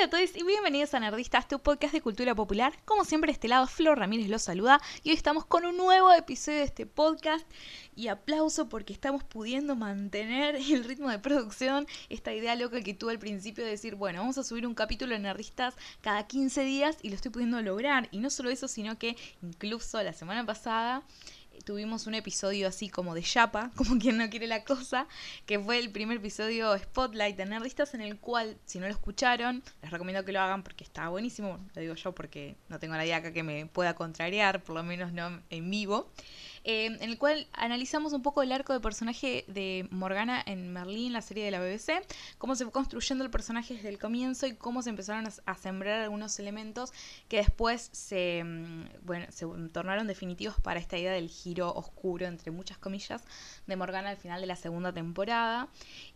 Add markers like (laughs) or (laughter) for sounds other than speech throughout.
Hola a todos y bienvenidos a Nerdistas, tu podcast de cultura popular. Como siempre, este lado Flor Ramírez los saluda y hoy estamos con un nuevo episodio de este podcast. Y aplauso porque estamos pudiendo mantener (laughs) el ritmo de producción. Esta idea loca que tuve al principio de decir, bueno, vamos a subir un capítulo de Nerdistas cada 15 días y lo estoy pudiendo lograr. Y no solo eso, sino que incluso la semana pasada tuvimos un episodio así como de chapa, (laughs) como quien no quiere la cosa, que fue el primer episodio Spotlight de Nerdistas, en el cual, si no lo escucharon, les recomiendo que lo hagan porque está buenísimo. Lo digo yo porque no tengo nadie acá que me pueda contrariar, por lo menos no en vivo. Eh, en el cual analizamos un poco el arco de personaje de Morgana en Merlín, la serie de la BBC, cómo se fue construyendo el personaje desde el comienzo y cómo se empezaron a, sembrar algunos elementos que después se, mm, bueno, se tornaron definitivos para esta idea del giro oscuro, entre muchas comillas, de Morgana al final de la segunda temporada.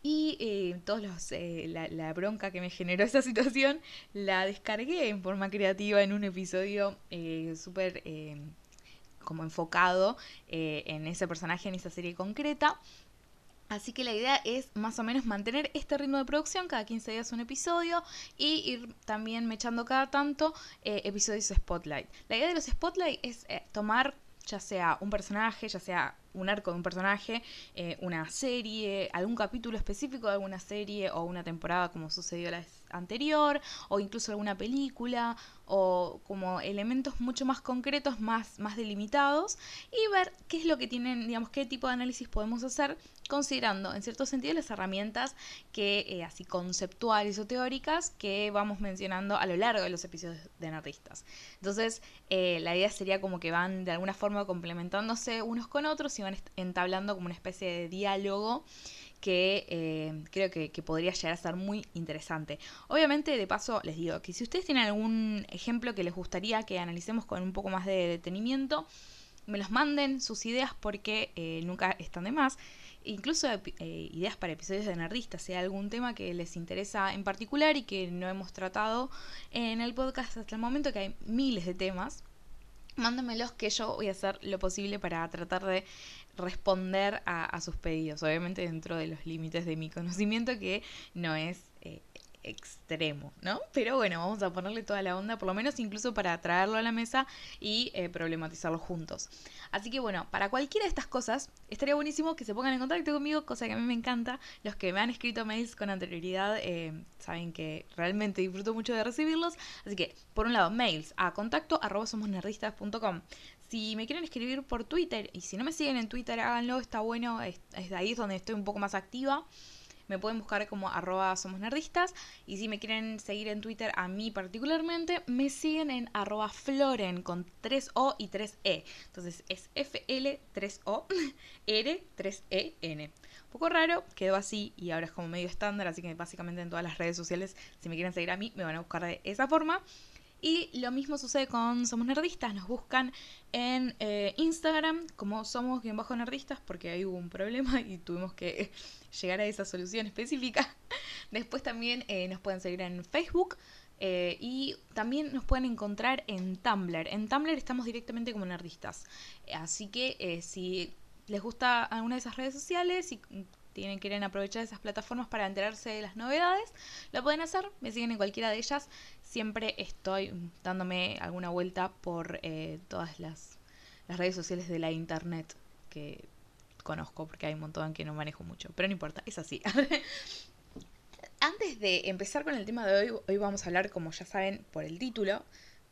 Y eh, todos los, eh, la, bronca que me generó esa situación la descargué en forma creativa en un episodio súper como enfocado eh, en ese personaje, en esa serie concreta. Así que la idea es más o menos mantener este ritmo de producción, cada 15 días un episodio, y ir también mechando cada tanto eh, episodios Spotlight. La idea de los Spotlight es eh, tomar ya sea un personaje, ya sea un arco de un personaje, una serie, algún capítulo específico de alguna serie o una temporada como sucedió la anterior, o incluso alguna película, o como elementos mucho más concretos, más, más delimitados, y ver qué es lo que tienen, digamos, qué tipo de análisis podemos hacer, considerando en cierto sentido las herramientas que, eh, así conceptuales o teóricas, que vamos mencionando a lo largo de los episodios de Nerdistas. Entonces, eh, la idea sería como que van de alguna forma complementándose unos con otros y van entablando como una especie de diálogo que eh, creo que, podría llegar a ser muy interesante. Obviamente, de paso, les digo que si ustedes tienen algún ejemplo que les gustaría que analicemos con un poco más de detenimiento, me los manden sus ideas porque eh, nunca están de más. Incluso eh, ideas para episodios de Nerdistas, sea algún tema que les interesa en particular y que no hemos tratado en el podcast hasta el momento, que hay miles de temas mándamelos que yo voy a hacer lo posible para tratar de responder a, sus pedidos, obviamente dentro de los límites de mi conocimiento que no es extremo, ¿no? Pero bueno, vamos a ponerle toda la onda, por lo menos incluso para traerlo a la mesa y eh, problematizarlo juntos. Así que bueno, para cualquiera de estas cosas, estaría buenísimo que se pongan en contacto conmigo, cosa que a mí me encanta. Los que me han escrito mails con anterioridad eh, saben que realmente disfruto mucho de recibirlos. Así que, por un lado, mails a contacto arroba somosnerdistas.com. Si me quieren escribir por Twitter, y si no me siguen en Twitter, háganlo, está bueno, es, es ahí donde estoy un poco más activa. Me pueden buscar como arroba somos nerdistas. Y si me quieren seguir en Twitter a mí particularmente, me siguen en arroba floren con 3O y 3E. Entonces es FL3O, R3EN. Un poco raro, quedó así y ahora es como medio estándar, así que básicamente en todas las redes sociales, si me quieren seguir a mí, me van a buscar de esa forma. Y lo mismo sucede con Somos Nerdistas. Nos buscan en eh, Instagram como somos-nerdistas porque ahí hubo un problema (laughs) y tuvimos que (laughs) llegar a esa solución específica. (laughs) Después también eh, nos pueden seguir en Facebook. Eh, y también nos pueden encontrar en Tumblr. En Tumblr estamos directamente como nerdistas. Así que si les gusta alguna de esas redes sociales tienen, quieren aprovechar esas plataformas para enterarse de las novedades, lo pueden hacer, me siguen en cualquiera de ellas. Siempre estoy dándome alguna vuelta por eh, todas las, las redes sociales de la internet que conozco, porque hay un montón que no manejo mucho, pero no importa, es así. (laughs) Antes de empezar con el tema de hoy, hoy vamos a hablar, como ya saben por el título,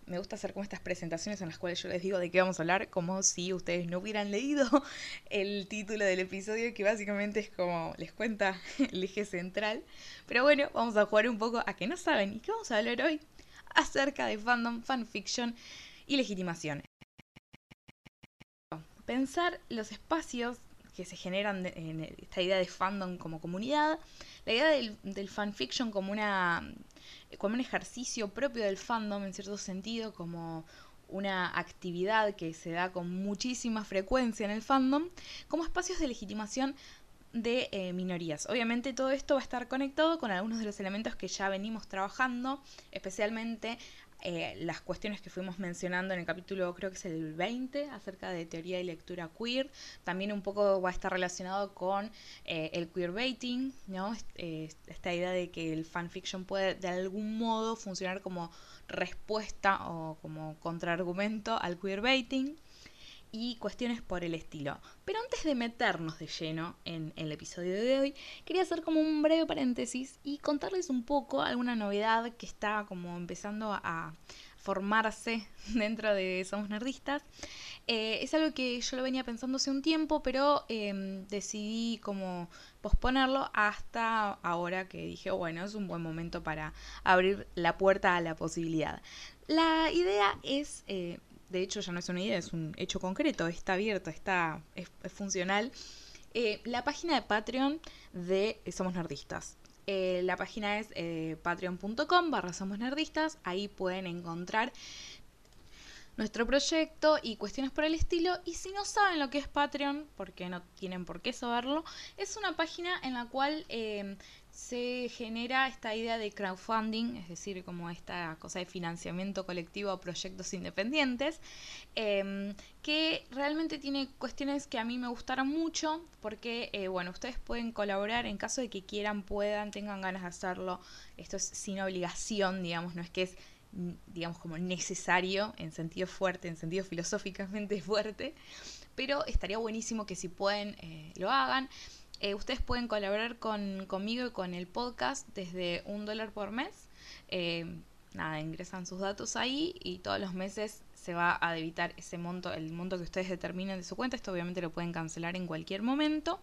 me gusta hacer como estas presentaciones en las cuales yo les digo de qué vamos a hablar, como si ustedes no hubieran leído (laughs) el título del episodio, que básicamente es como les cuenta (laughs) el eje central. Pero bueno, vamos a jugar un poco a que no saben. ¿Y qué vamos a hablar hoy? Acerca de fandom, fanfiction y legitimación. Pensar los espacios que se generan en esta idea de fandom como comunidad, la idea del, del fanfiction como una como un ejercicio propio del fandom en cierto sentido, como una actividad que se da con muchísima frecuencia en el fandom, como espacios de legitimación de eh, minorías. Obviamente todo esto va a estar conectado con algunos de los elementos que ya venimos trabajando, especialmente eh, las cuestiones que fuimos mencionando en el capítulo, creo que es el 20, acerca de teoría y lectura queer. También un poco va a estar relacionado con eh, el queerbaiting, ¿no? esta idea de que el fanfiction puede de algún modo funcionar como respuesta o como contraargumento al queerbaiting y cuestiones por el estilo. Pero antes de meternos de lleno en el episodio de hoy, quería hacer como un breve paréntesis y contarles un poco alguna novedad que está como empezando a formarse (laughs) dentro de Somos Nerdistas. Eh, es algo que yo lo venía pensando hace un tiempo, pero em, decidí como posponerlo hasta ahora que dije, bueno, es un buen momento para abrir la puerta a la posibilidad. La idea es eh, de hecho ya no es una idea, es un hecho concreto, está abierto, está, es, funcional. Eh, la página de Patreon de Somos Nerdistas. Eh, la página es eh, patreon.com barra Somos Nerdistas. Ahí pueden encontrar nuestro proyecto y cuestiones por el estilo. Y si no saben lo que es Patreon, porque no tienen por qué saberlo, es una página en la cual se genera esta idea de crowdfunding, es decir, como esta cosa de financiamiento colectivo a proyectos independientes, em, que realmente tiene cuestiones que a mí me gustaron mucho, porque, eh, bueno, ustedes pueden colaborar en caso de que quieran, puedan, tengan ganas de hacerlo. Esto es sin obligación, digamos, no es que es digamos como necesario en sentido fuerte, en sentido filosóficamente (laughs) fuerte, pero estaría buenísimo que si pueden eh, lo hagan. Eh, ustedes pueden colaborar con, conmigo y con el podcast desde un dólar por mes. Eh, nada, ingresan sus datos ahí y todos los meses se va a debitar ese monto, el monto que ustedes determinen de su cuenta. Esto obviamente lo pueden cancelar en cualquier momento.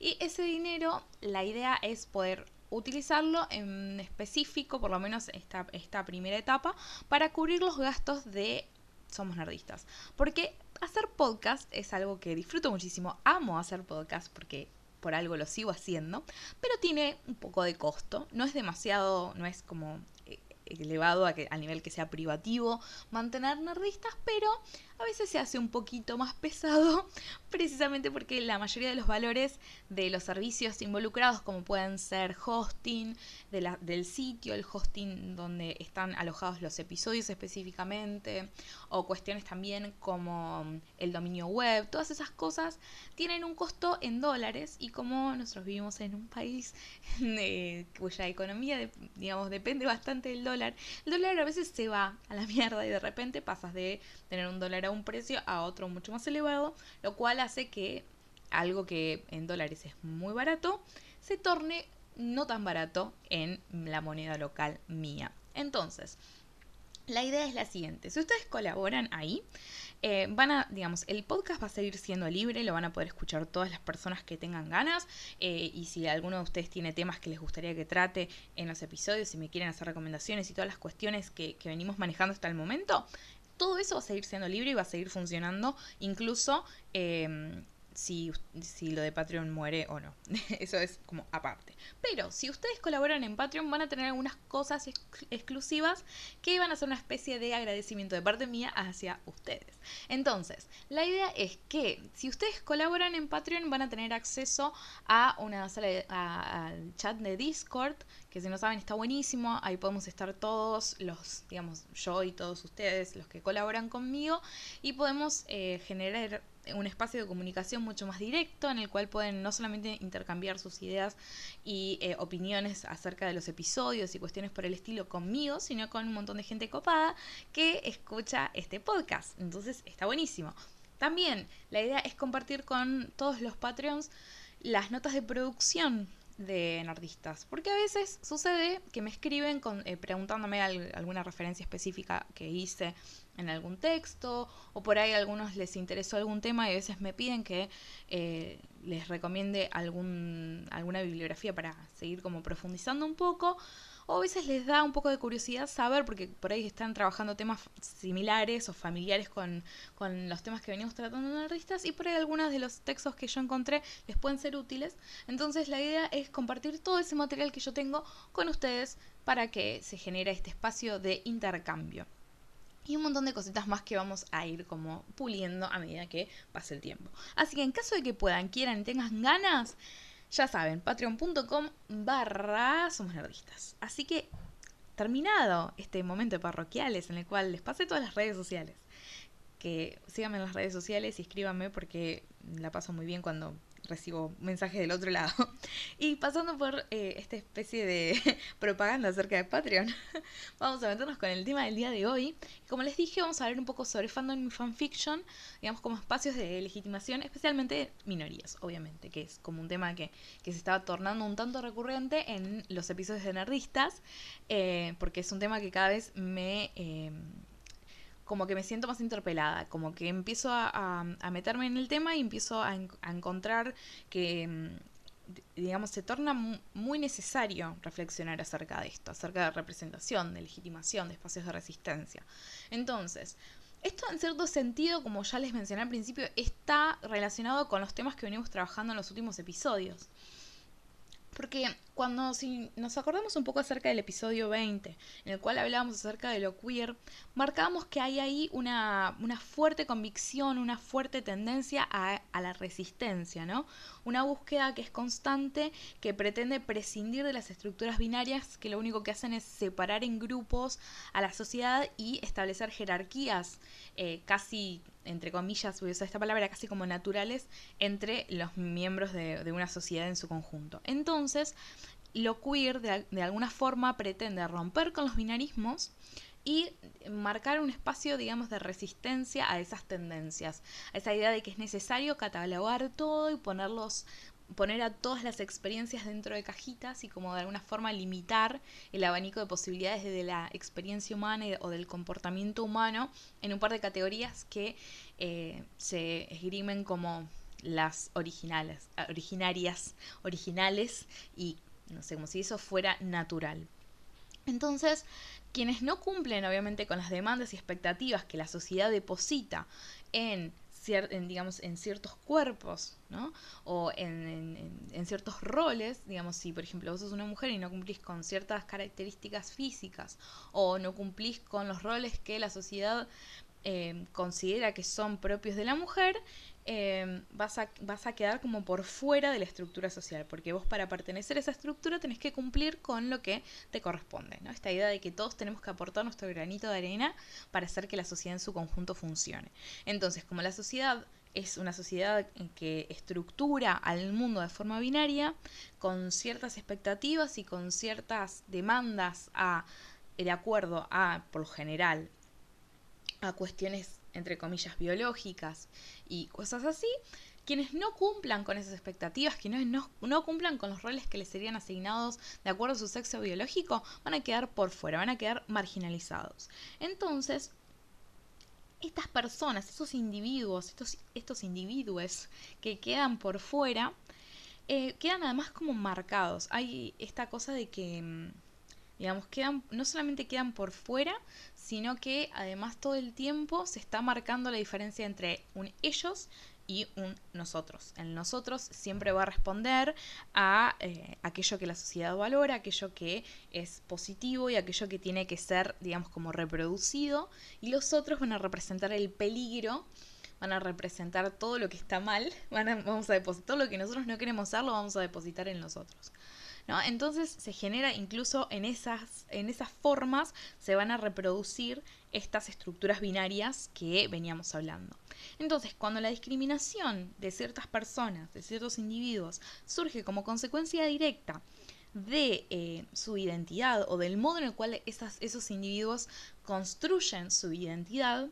Y ese dinero, la idea es poder utilizarlo en específico, por lo menos esta, esta primera etapa, para cubrir los gastos de Somos Nerdistas. Porque hacer podcast es algo que disfruto muchísimo. Amo hacer podcast porque por algo lo sigo haciendo, pero tiene un poco de costo, no es demasiado, no es como eh, elevado a que, al nivel que sea privativo mantener nerdistas, pero a veces se hace un poquito más pesado, (laughs) precisamente porque la mayoría de los valores de los servicios involucrados, como pueden ser hosting del sitio, el hosting donde están alojados los episodios específicamente, o cuestiones también como el dominio web, todas esas cosas tienen un costo en dólares y como nosotros vivimos en un país (laughs) cuya economía, digamos, depende bastante del dólar, el dólar a veces se va a la mierda y de repente pasas de tener un dólar un precio a otro mucho más elevado, lo cual hace que algo que en dólares es muy barato se torne no tan barato en la moneda local mía. Entonces, la idea es la siguiente, si ustedes colaboran ahí, eh, van a, digamos, el podcast va a seguir siendo libre, lo van a poder escuchar todas las personas que tengan ganas eh, y si alguno de ustedes tiene temas que les gustaría que trate en los episodios, si me quieren hacer recomendaciones y todas las cuestiones que venimos manejando hasta el momento, todo eso va a seguir siendo libre y va a seguir funcionando, incluso em, si, si, lo de Patreon muere o no. (laughs) Eso es como aparte. Pero si ustedes colaboran en Patreon van a tener algunas cosas exclusivas que van a ser una especie de agradecimiento de parte mía hacia ustedes. Entonces, la idea es que si ustedes colaboran en Patreon van a tener acceso a una sala al chat de Discord que si no saben está buenísimo, ahí podemos estar todos los, digamos, yo y todos ustedes, los que colaboran conmigo, y podemos eh, generar un espacio de comunicación mucho más directo en el cual pueden no solamente intercambiar sus ideas y eh, opiniones acerca de los episodios y cuestiones por el estilo conmigo, sino con un montón de gente copada que escucha este podcast. Entonces está buenísimo. También la idea es compartir con todos los Patreons las notas de producción de nerdistas. Porque a veces sucede que me escriben con, eh, preguntándome alguna referencia específica que hice en algún texto, o por ahí a algunos les interesó algún tema y a veces me piden que eh, les recomiende algún, alguna bibliografía para seguir como profundizando un poco o a veces les da un poco de curiosidad saber, porque por ahí están trabajando temas similares o familiares con, los temas que venimos tratando en analistas, y por ahí algunos de los textos que yo encontré les pueden ser útiles. Entonces la idea es compartir todo ese material que yo tengo con ustedes para que se genere este espacio de intercambio y un montón de cositas más que vamos a ir como puliendo a medida que pase el tiempo. Así que en caso de que puedan, quieran y tengan ganas, ya saben, patreon.com barra somos nerdistas. Así que, terminado este momento de parroquiales en el cual les pasé todas las redes sociales, que síganme en las redes sociales y escríbanme porque la paso muy bien cuando recibo mensajes del otro lado. (laughs) Y pasando por eh, esta especie de (laughs) propaganda acerca de Patreon, (laughs) vamos a meternos con el tema del día de hoy. Como les dije, vamos a hablar un poco sobre fandom y fanfiction, digamos como espacios de legitimación, especialmente minorías, obviamente, que es como un tema que, que se estaba tornando un tanto recurrente en los episodios de Nerdistas, eh, porque es un tema que cada vez me... Eh, como que me siento más interpelada, como que empiezo a, meterme en el tema y empiezo a, encontrar que, mm, digamos, se torna muy necesario reflexionar acerca de esto, acerca de representación, de legitimación, de espacios de resistencia. Entonces, esto en cierto sentido, como ya les mencioné al principio, está relacionado con los temas que venimos trabajando en los últimos episodios. Porque cuando si nos acordamos un poco acerca del episodio 20, en el cual hablábamos acerca de lo queer, marcábamos que hay ahí una, una fuerte convicción, una fuerte tendencia a, la resistencia, ¿no? Una búsqueda que es constante, que pretende prescindir de las estructuras binarias, que lo único que hacen es separar en grupos a la sociedad y establecer jerarquías eh, casi entre comillas, voy a usar esta palabra, casi como naturales entre los miembros de, una sociedad en su conjunto. Entonces, lo queer de, alguna forma pretende romper con los binarismos y marcar un espacio, digamos, de resistencia a esas tendencias, a esa idea de que es necesario catalogar todo y ponerlos poner a todas las experiencias dentro de cajitas y como de alguna forma limitar el abanico de posibilidades de la experiencia humana o del comportamiento humano en un par de categorías que eh, se esgrimen como las originales, originarias, originales y no sé, como si eso fuera natural. Entonces, quienes no cumplen obviamente con las demandas y expectativas que la sociedad deposita en en, digamos, en ciertos cuerpos, ¿no? O en, en, ciertos roles, digamos, si por ejemplo vos sos una mujer y no cumplís con ciertas características físicas, o no cumplís con los roles que la sociedad eh, considera que son propios de la mujer, Em, vas, a, vas a quedar como por fuera de la estructura social, porque vos para pertenecer a esa estructura tenés que cumplir con lo que te corresponde, ¿no? Esta idea de que todos tenemos que aportar nuestro granito de arena para hacer que la sociedad en su conjunto funcione. Entonces, como la sociedad es una sociedad que estructura al mundo de forma binaria, con ciertas expectativas y con ciertas demandas a, de acuerdo a, por lo general, a cuestiones entre comillas, biológicas y cosas así, quienes no cumplan con esas expectativas, quienes no, no, cumplan con los roles que les serían asignados de acuerdo a su sexo biológico, van a quedar por fuera, van a quedar marginalizados. Entonces, estas personas, esos individuos, estos, estos individuos que quedan por fuera, eh, quedan además como marcados. Hay esta cosa de que mm, digamos, quedan, no solamente quedan por fuera, sino que además todo el tiempo se está marcando la diferencia entre un ellos y un nosotros. El nosotros siempre va a responder a eh, aquello que la sociedad valora, aquello que es positivo y aquello que tiene que ser, digamos, como reproducido. Y los otros van a representar el peligro, van a representar todo lo que está mal, (laughs) van vamos a depositar todo lo que nosotros no queremos ser, lo vamos a depositar en Entonces se genera incluso en esas, en esas formas se van a reproducir estas estructuras binarias que veníamos hablando. Entonces, cuando la discriminación de ciertas personas, de ciertos individuos, surge como consecuencia directa de eh, su identidad o del modo en el cual esos individuos construyen su identidad,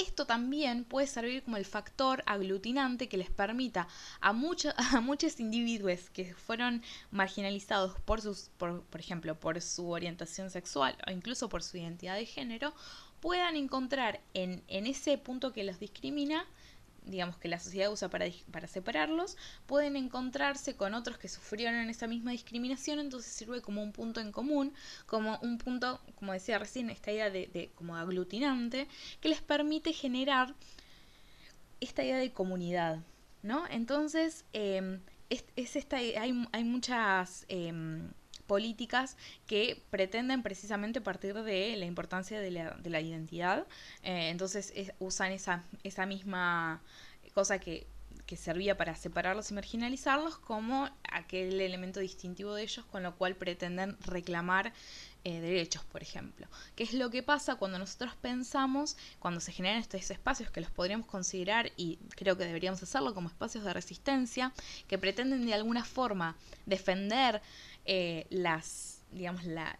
esto también puede servir como el factor aglutinante que les permita a, (laughs) a muchos individuos que fueron marginalizados por, sus, por, por ejemplo, por su orientación sexual o incluso por su identidad de género, puedan encontrar en, en ese punto que los discrimina digamos, que la sociedad usa para, para separarlos, pueden encontrarse con otros que sufrieron esa misma discriminación, entonces sirve como un punto en común, como un punto, como decía recién, esta idea de, como aglutinante, que les permite generar esta idea de comunidad, ¿no? Entonces, em, es, esta, hay, hay muchas... Em, políticas que pretenden precisamente partir de la importancia de la, de la identidad. Eh, entonces usan esa, misma cosa que, que servía para separarlos y marginalizarlos como aquel elemento distintivo de ellos con lo cual pretenden reclamar eh, derechos, por ejemplo. ¿Qué es lo que pasa cuando nosotros pensamos, cuando se generan estos espacios que los podríamos considerar, y creo que deberíamos hacerlo como espacios de resistencia, que pretenden de alguna forma defender eh, las digamos, la,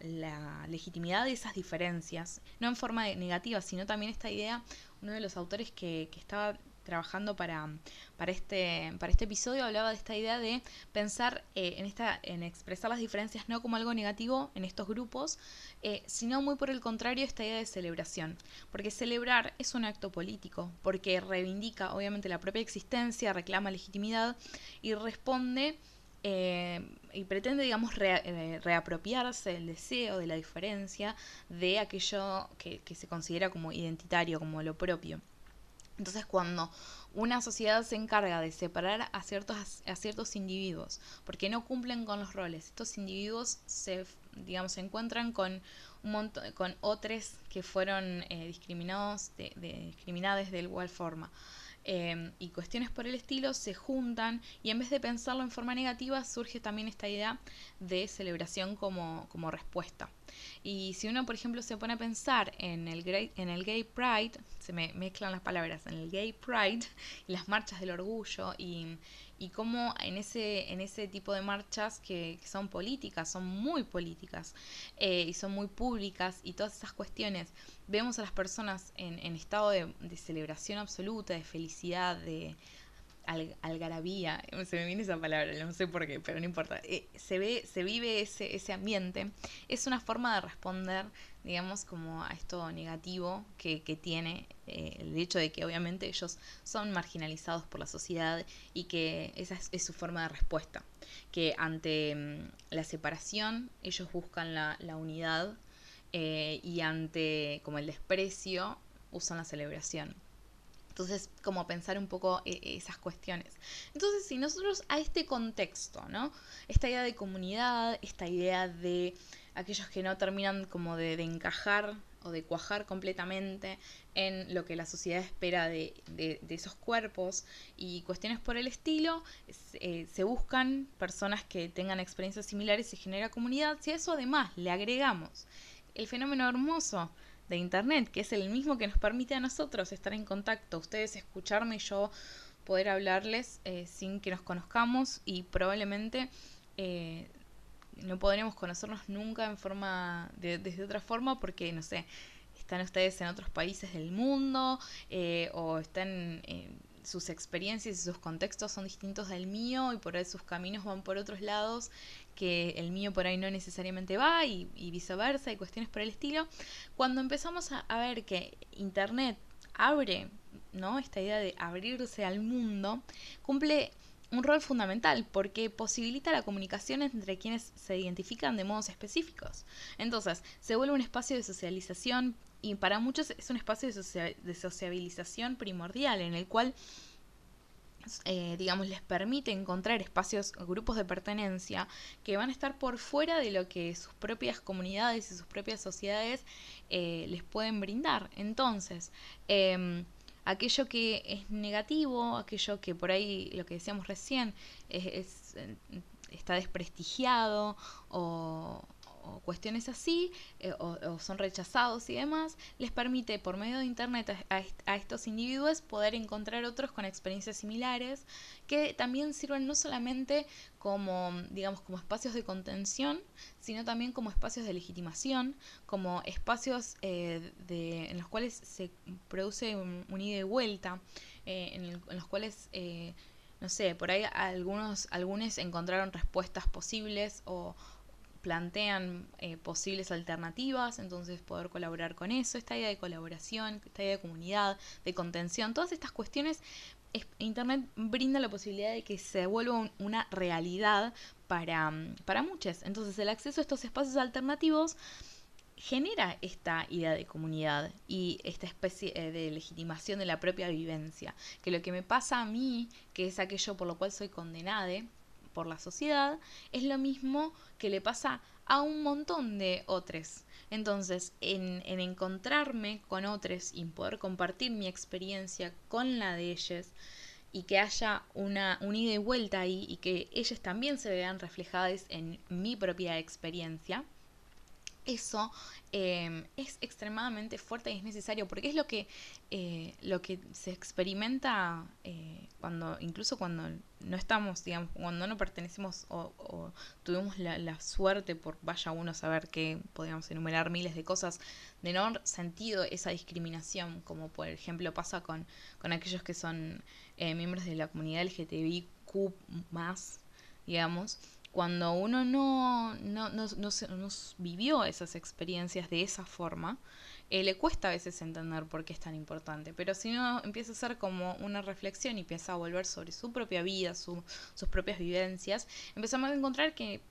legitimidad de esas diferencias, no en forma negativa, sino también esta idea, uno de los autores que, que estaba trabajando para, para, este, para este episodio hablaba de esta idea de pensar eh, en, esta, en expresar las diferencias no como algo negativo en estos grupos, eh, sino muy por el contrario esta idea de celebración. Porque celebrar es un acto político, porque reivindica obviamente la propia existencia, reclama legitimidad y responde eh, y pretende, digamos, reapropiarse el deseo de la diferencia de aquello que, que, se considera como identitario, como lo propio. Entonces cuando una sociedad se encarga de separar a ciertos, a ciertos individuos porque no cumplen con los roles, estos individuos se, digamos, se encuentran con un montón, con otros que fueron eh, discriminados, de, discriminados de igual forma. Em, y cuestiones por el estilo se juntan y en vez de pensarlo en forma negativa surge también esta idea de celebración como, como respuesta. Y si uno, por ejemplo, se pone a pensar en el, en el Gay Pride, se me mezclan las palabras, en el Gay Pride y (laughs) las marchas del orgullo y, y cómo en ese, en ese tipo de marchas que, son políticas, son muy políticas eh, y son muy públicas y todas esas cuestiones, vemos a las personas en, en estado de, de celebración absoluta, de felicidad, de algarabía, se me viene esa palabra, no sé por qué, pero no importa. Eh, se ve, se vive ese, ese ambiente. Es una forma de responder, digamos, como a esto negativo que, tiene eh, el hecho de que obviamente ellos son marginalizados por la sociedad y que esa es, su forma de respuesta. Que ante mm, la separación ellos buscan la, unidad eh, y ante como el desprecio usan la celebración. Entonces, como pensar un poco eh, esas cuestiones. Entonces, si nosotros a este contexto, ¿no? Esta idea de comunidad, esta idea de aquellos que no terminan como de, encajar o de cuajar completamente en lo que la sociedad espera de, esos cuerpos y cuestiones por el estilo, eh, se buscan personas que tengan experiencias similares y genera comunidad. Si a eso además le agregamos el fenómeno hermoso de Internet, que es el mismo que nos permite a nosotros estar en contacto, ustedes escucharme y yo poder hablarles eh, sin que nos conozcamos y probablemente eh, no podremos conocernos nunca en forma de, desde otra forma porque no sé están ustedes en otros países del mundo eh, o están sus experiencias y sus contextos son distintos del mío y por ahí sus caminos van por otros lados que el mío por ahí no necesariamente va y, viceversa y cuestiones por el estilo. Cuando empezamos a, ver que Internet abre, ¿no? Esta idea de abrirse al mundo, cumple un rol fundamental porque posibilita la comunicación entre quienes se identifican de modos específicos. Entonces, se vuelve un espacio de socialización y para muchos es un espacio de, sociabilización primordial en el cual eh, digamos, les permite encontrar espacios, grupos de pertenencia que van a estar por fuera de lo que sus propias comunidades y sus propias sociedades eh, les pueden brindar. Entonces, em, aquello que es negativo, aquello que por ahí, lo que decíamos recién, es está desprestigiado o, o cuestiones así, eh, o, son rechazados y demás, les permite por medio de Internet a, estos individuos poder encontrar otros con experiencias similares, que también sirven no solamente como, digamos, como espacios de contención, sino también como espacios de legitimación, como espacios eh, de, en los cuales se produce un, ida y vuelta, eh, en, los cuales no sé, por ahí algunos, algunos encontraron respuestas posibles o, plantean eh, posibles alternativas, entonces poder colaborar con eso, esta idea de colaboración, esta idea de comunidad, de contención, todas estas cuestiones, Internet brinda la posibilidad de que se vuelva una realidad para, para muchos. Entonces el acceso a estos espacios alternativos genera esta idea de comunidad y esta especie eh, de legitimación de la propia vivencia, que lo que me pasa a mí, que es aquello por lo cual soy condenada, por la sociedad, es lo mismo que le pasa a un montón de otros. Entonces, en, encontrarme con otros y poder compartir mi experiencia con la de ellos, y que haya una, un ida y vuelta ahí y que ellas también se vean reflejadas en mi propia experiencia, eso em, es extremadamente fuerte y es necesario porque es lo que, eh, lo que se experimenta eh, cuando, incluso cuando no estamos, digamos, cuando no pertenecemos o, tuvimos la, suerte por vaya uno saber que podríamos enumerar miles de cosas de no sentido esa discriminación, como por ejemplo pasa con, con aquellos que son eh, miembros de la comunidad LGTBIQ digamos, cuando uno no, no, no, no, vivió esas experiencias de esa forma, eh, le cuesta a veces entender por qué es tan importante. Pero si uno empieza a hacer como una reflexión y empieza a volver sobre su propia vida, sus propias vivencias, empezamos a encontrar que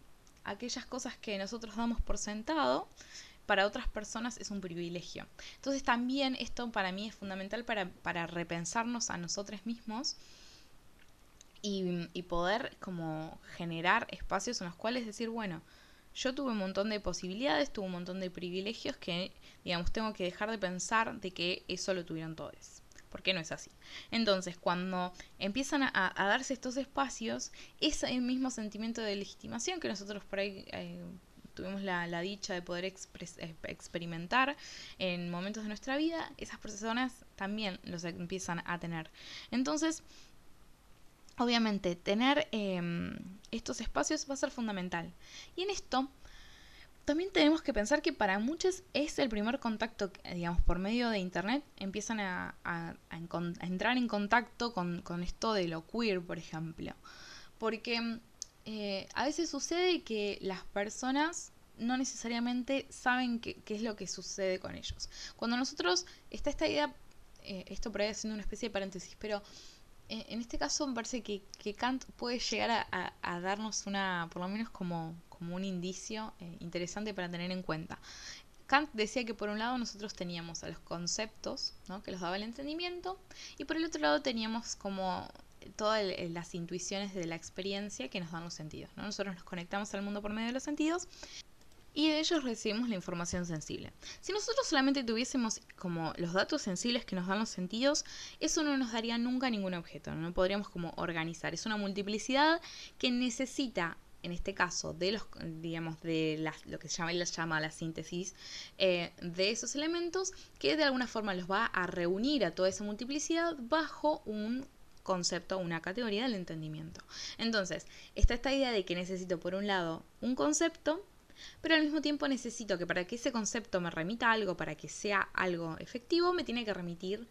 aquellas cosas que nosotros damos por sentado, para otras personas es un privilegio. Entonces también esto para mí es fundamental para, para repensarnos a nosotros mismos y, poder como generar espacios en los cuales decir, bueno, yo tuve un montón de posibilidades, tuve un montón de privilegios que, digamos, tengo que dejar de pensar de que eso lo tuvieron todos. Porque no es así. Entonces, cuando empiezan a, darse estos espacios, ese mismo sentimiento de legitimación que nosotros por ahí eh, tuvimos la, dicha de poder experimentar en momentos de nuestra vida, esas personas también los empiezan a tener. Entonces, obviamente tener em, estos espacios va a ser fundamental. Y en esto también tenemos que pensar que para muchos es el primer contacto, digamos, por medio de Internet, empiezan a, entrar en contacto con, esto de lo queer, por ejemplo. Porque eh, a veces sucede que las personas no necesariamente saben qué, es lo que sucede con ellos. Cuando nosotros, está esta idea, eh, esto por ahí haciendo una especie de paréntesis, pero en este caso me parece que, Kant puede llegar a, darnos una, por lo menos como, como un indicio eh, interesante para tener en cuenta. Kant decía que por un lado nosotros teníamos a los conceptos, que los daba el entendimiento, y por el otro lado teníamos como todas las intuiciones de la experiencia que nos dan los sentidos. ¿no? Nosotros nos conectamos al mundo por medio de los sentidos y de ellos recibimos la información sensible. Si nosotros solamente tuviésemos como los datos sensibles que nos dan los sentidos, eso no nos daría nunca ningún objeto, no podríamos como organizar. Es una multiplicidad que necesita en este caso, de los, digamos, de lo que se llama, llama la síntesis eh, de esos elementos, que de alguna forma los va a reunir a toda esa multiplicidad bajo un concepto, una categoría del entendimiento. Entonces, está esta idea de que necesito, por un lado, un concepto pero al mismo tiempo necesito que para que ese concepto me remita a algo, para que sea algo efectivo, me tiene que remitir,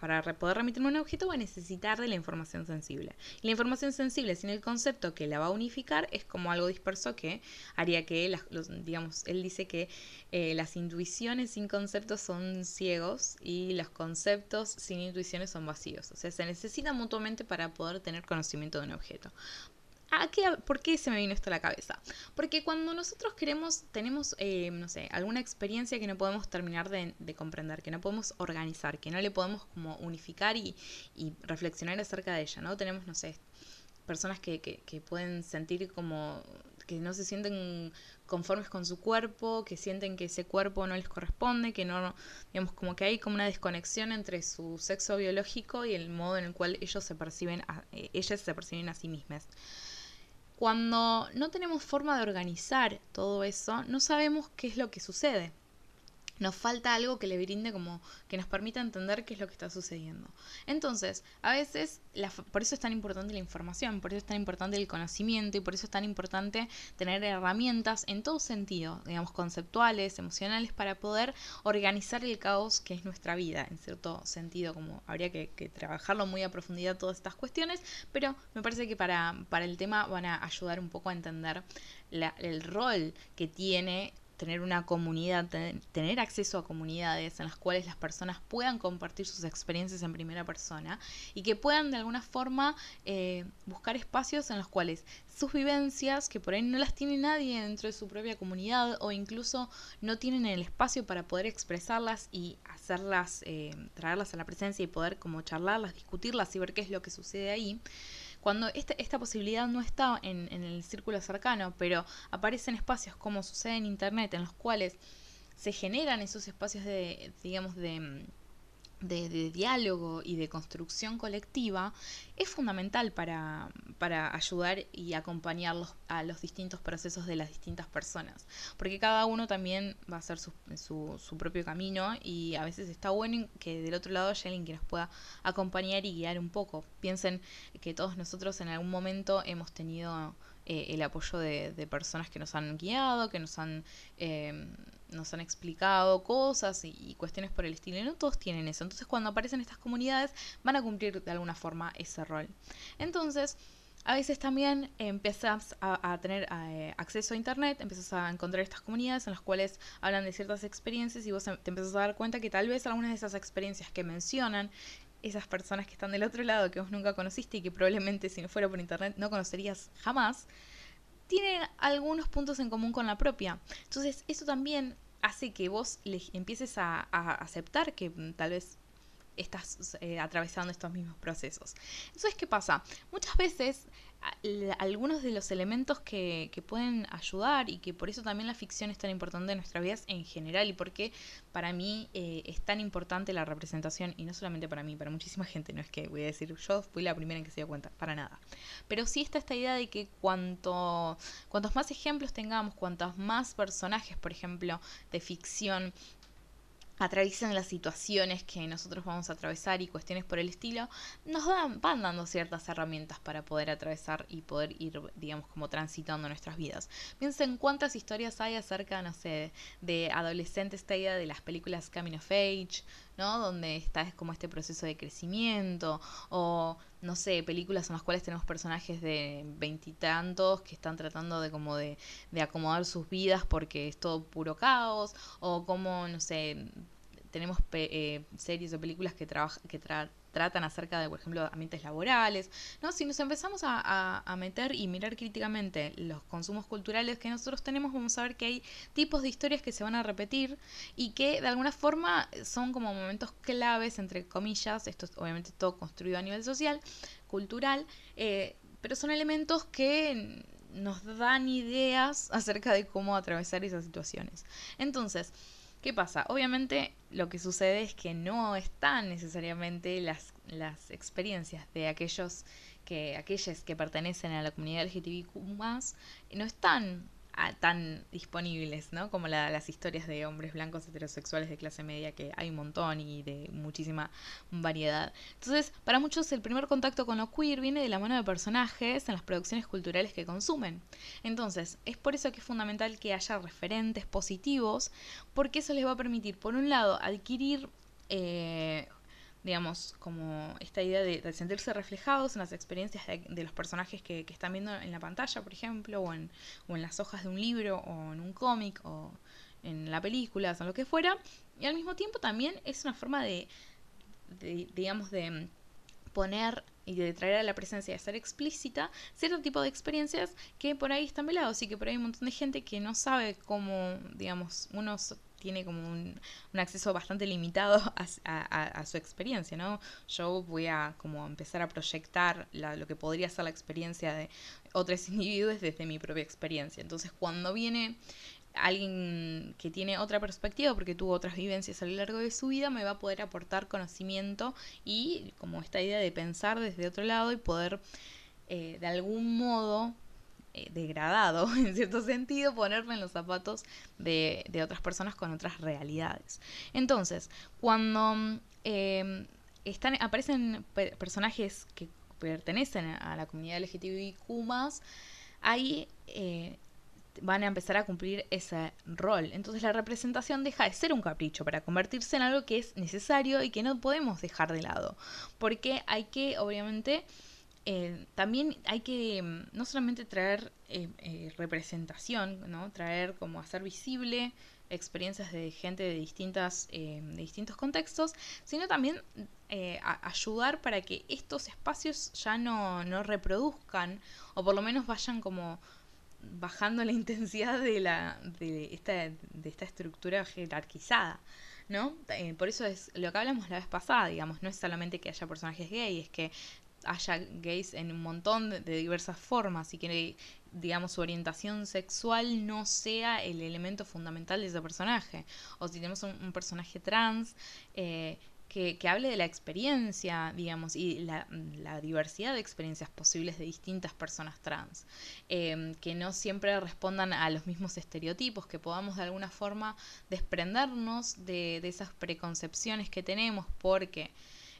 para poder remitirme un objeto, va a necesitar de la información sensible. Y la información sensible sin el concepto que la va a unificar es como algo disperso que haría que, digamos, él dice que eh, las intuiciones sin conceptos son ciegos y los conceptos sin intuiciones son vacíos. O sea, se necesitan mutuamente para poder tener conocimiento de un objeto. ¿Por qué se me vino esto a la cabeza? Porque cuando nosotros queremos, tenemos, eh, no sé, alguna experiencia que no podemos terminar de, comprender, que no podemos organizar, que no le podemos como unificar y, reflexionar acerca de ella, ¿no? Tenemos, no sé, personas que, pueden sentir como que no se sienten conformes con su cuerpo, que sienten que ese cuerpo no les corresponde, que no, digamos, como que hay como una desconexión entre su sexo biológico y el modo en el cual ellos se perciben, eh, ellas se perciben a sí mismas. Cuando no tenemos forma de organizar todo eso, no sabemos qué es lo que sucede nos falta algo que le brinde como que nos permita entender qué es lo que está sucediendo. Entonces, a veces, por eso es tan importante la información, por eso es tan importante el conocimiento y por eso es tan importante tener herramientas en todo sentido, digamos, conceptuales, emocionales, para poder organizar el caos que es nuestra vida, en cierto sentido, como habría que, trabajarlo muy a profundidad todas estas cuestiones, pero me parece que para, para el tema van a ayudar un poco a entender el rol que tiene tener una comunidad, tener acceso a comunidades en las cuales las personas puedan compartir sus experiencias en primera persona y que puedan de alguna forma eh, buscar espacios en los cuales sus vivencias, que por ahí no las tiene nadie dentro de su propia comunidad o incluso no tienen el espacio para poder expresarlas y hacerlas, eh, traerlas a la presencia y poder como charlarlas, discutirlas y ver qué es lo que sucede ahí, cuando este, esta posibilidad no está en, el círculo cercano, pero aparecen espacios como sucede en Internet, en los cuales se generan esos espacios de, digamos, de, de, diálogo y de construcción colectiva es fundamental para, para ayudar y acompañar a los distintos procesos de las distintas personas. Porque cada uno también va a hacer su, su, propio camino y a veces está bueno que del otro lado haya alguien que nos pueda acompañar y guiar un poco. Piensen que todos nosotros en algún momento hemos tenido eh, el apoyo de, de, personas que nos han guiado, que nos han... Eh, nos han explicado cosas y, cuestiones por el estilo. Y no todos tienen eso. Entonces cuando aparecen estas comunidades van a cumplir de alguna forma ese rol. Entonces, a veces también empiezas a, tener eh, acceso a internet, empiezas a encontrar estas comunidades en las cuales hablan de ciertas experiencias y vos te empiezas a dar cuenta que tal vez algunas de esas experiencias que mencionan esas personas que están del otro lado que vos nunca conociste y que probablemente si no fuera por internet no conocerías jamás, tienen algunos puntos en común con la propia. Entonces, eso también hace que vos les empieces a, aceptar que mm, tal vez estás eh, atravesando estos mismos procesos. Entonces, ¿qué pasa? Muchas veces algunos de los elementos que, que, pueden ayudar y que por eso también la ficción es tan importante en nuestras vidas en general y porque para mí eh, es tan importante la representación y no solamente para mí, para muchísima gente, no es que voy a decir yo fui la primera en que se dio cuenta, para nada. Pero sí está esta idea de que cuanto, cuantos más ejemplos tengamos, cuantos más personajes, por ejemplo, de ficción atraviesan las situaciones que nosotros vamos a atravesar y cuestiones por el estilo, nos dan, van dando ciertas herramientas para poder atravesar y poder ir, digamos, como transitando nuestras vidas. Piensen cuántas historias hay acerca, no sé, de adolescentes, esta idea de las películas Coming of Age, ¿no? Donde está como este proceso de crecimiento, o no sé, películas en las cuales tenemos personajes de veintitantos que están tratando de como de, de acomodar sus vidas porque es todo puro caos, o como, no sé, tenemos eh, series o películas que, que tratan acerca de, por ejemplo, ambientes laborales, ¿no? Si nos empezamos a, meter y mirar críticamente los consumos culturales que nosotros tenemos, vamos a ver que hay tipos de historias que se van a repetir y que de alguna forma son como momentos claves, entre comillas, esto es obviamente todo construido a nivel social, cultural, eh, pero son elementos que nos dan ideas acerca de cómo atravesar esas situaciones. Entonces, ¿Qué pasa? Obviamente lo que sucede es que no están necesariamente las, las experiencias de aquellos que, aquellas que pertenecen a la comunidad LGTBIQ no están tan disponibles, ¿no? Como las historias de hombres blancos heterosexuales de clase media, que hay un montón y de muchísima variedad. Entonces, para muchos el primer contacto con lo queer viene de la mano de personajes en las producciones culturales que consumen. Entonces, es por eso que es fundamental que haya referentes positivos, porque eso les va a permitir, por un lado, adquirir eh, digamos, como esta idea de, sentirse reflejados en las experiencias de, los personajes que, están viendo en la pantalla, por ejemplo, o en, en las hojas de un libro, o en un cómic, o en la película, o lo que fuera. Y al mismo tiempo también es una forma de, de digamos, de poner y de traer a la presencia, de ser explícita, cierto tipo de experiencias que por ahí están velados y que por ahí hay un montón de gente que no sabe cómo, digamos, unos tiene como un, acceso bastante limitado (laughs) a, su experiencia, ¿no? Yo voy a como empezar a proyectar lo que podría ser la experiencia de otros (laughs) individuos desde mi propia experiencia. Entonces, cuando viene alguien que tiene otra perspectiva porque tuvo otras vivencias a lo largo de su vida me va a poder aportar conocimiento y como esta idea de pensar desde otro lado y poder eh, de algún modo eh, degradado, (laughs) en cierto sentido, ponerme en los zapatos de, otras personas con otras realidades. Entonces, cuando em, están, aparecen personajes que pertenecen a la comunidad LGTBIQ, ahí eh, van a empezar a cumplir ese rol. Entonces la representación deja de ser un capricho para convertirse en algo que es necesario y que no podemos dejar de lado. Porque hay que, obviamente, eh, también hay que mm, no solamente traer eh, eh, representación, ¿no? traer como hacer visible experiencias de gente de distintas de distintos contextos, sino también ayudar para que estos espacios ya no, no reproduzcan o por lo menos vayan como bajando la (laughs) intensidad de la de esta, de esta estructura jerarquizada. ¿no? por eso es lo que hablamos la vez pasada, digamos, no es solamente que haya personajes gays, es que haya gays en un montón de, diversas formas y que, digamos, su orientación sexual no sea el elemento fundamental de ese personaje. O si tenemos un, personaje trans, eh, que, hable de la experiencia, digamos, y la, diversidad de experiencias posibles de distintas personas trans, em, que no siempre respondan a los mismos estereotipos, que podamos de alguna forma desprendernos de, de esas preconcepciones que tenemos porque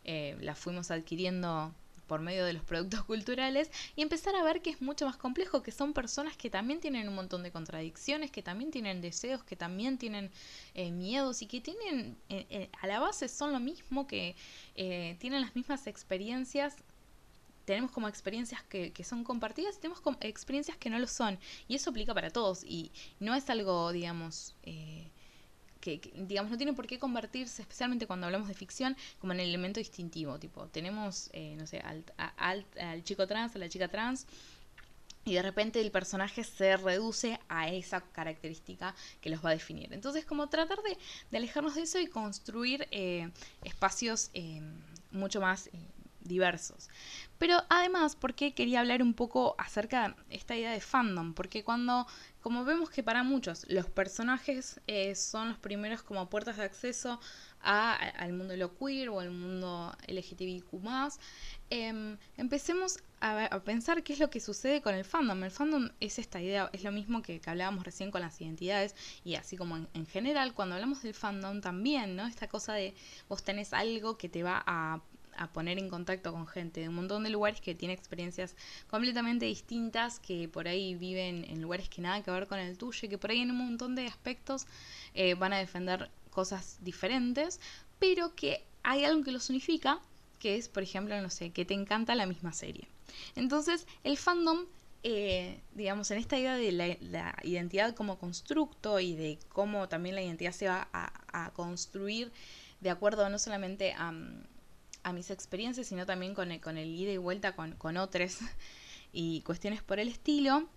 eh, las fuimos adquiriendo por medio de los productos (laughs) culturales y empezar a ver que es mucho más complejo, que son personas que también tienen un montón de contradicciones, que también tienen deseos, que también tienen eh, miedos y que tienen, eh, eh, a la base son lo mismo, que tienen las mismas experiencias tenemos como experiencias que, que, son compartidas y tenemos como experiencias que no lo son. Y eso aplica para todos. Y no es algo, digamos, que, digamos, no tiene por qué convertirse, especialmente cuando hablamos de ficción, como en el elemento distintivo. Tipo, tenemos, eh, no sé, al, al, chico trans, a la chica trans, y de repente el personaje se reduce a esa característica que los va a definir. Entonces, como tratar de, de alejarnos de eso y construir eh, espacios eh, mucho más diversos. Pero además, porque quería hablar un poco acerca de esta idea de fandom? Porque cuando, como vemos que para muchos los personajes eh, son los primeros como puertas de acceso a, al mundo de lo queer o al mundo LGTBIQ+, eh, empecemos a, pensar qué es lo que sucede con el fandom. El fandom es esta idea, es lo mismo que, que hablábamos recién con las identidades y así como en, en general, cuando hablamos del fandom también, ¿no? Esta cosa de vos tenés algo que te va a a poner en contacto con gente de un montón de lugares que tiene experiencias completamente distintas, que por ahí viven en lugares que nada que ver con el tuyo que por ahí en un montón de aspectos eh, van a defender cosas diferentes, pero que hay algo que los unifica, que es, por ejemplo, no sé, que te encanta la misma serie. Entonces, el fandom eh, digamos, en esta idea de la, identidad como constructo y de cómo también la identidad se va a, a construir de acuerdo no solamente a, a mis experiencias, sino también con el, con el ida y vuelta con, con otros (laughs) y cuestiones por el estilo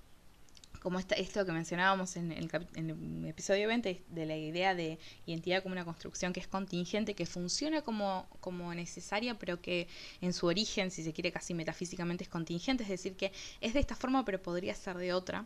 como esta, esto que mencionábamos en el, en el, episodio 20, de la idea de identidad como una construcción que es contingente, que funciona como, como necesaria, pero que en su origen, si se quiere casi metafísicamente, es contingente, es decir, que es de esta forma, pero podría ser de otra,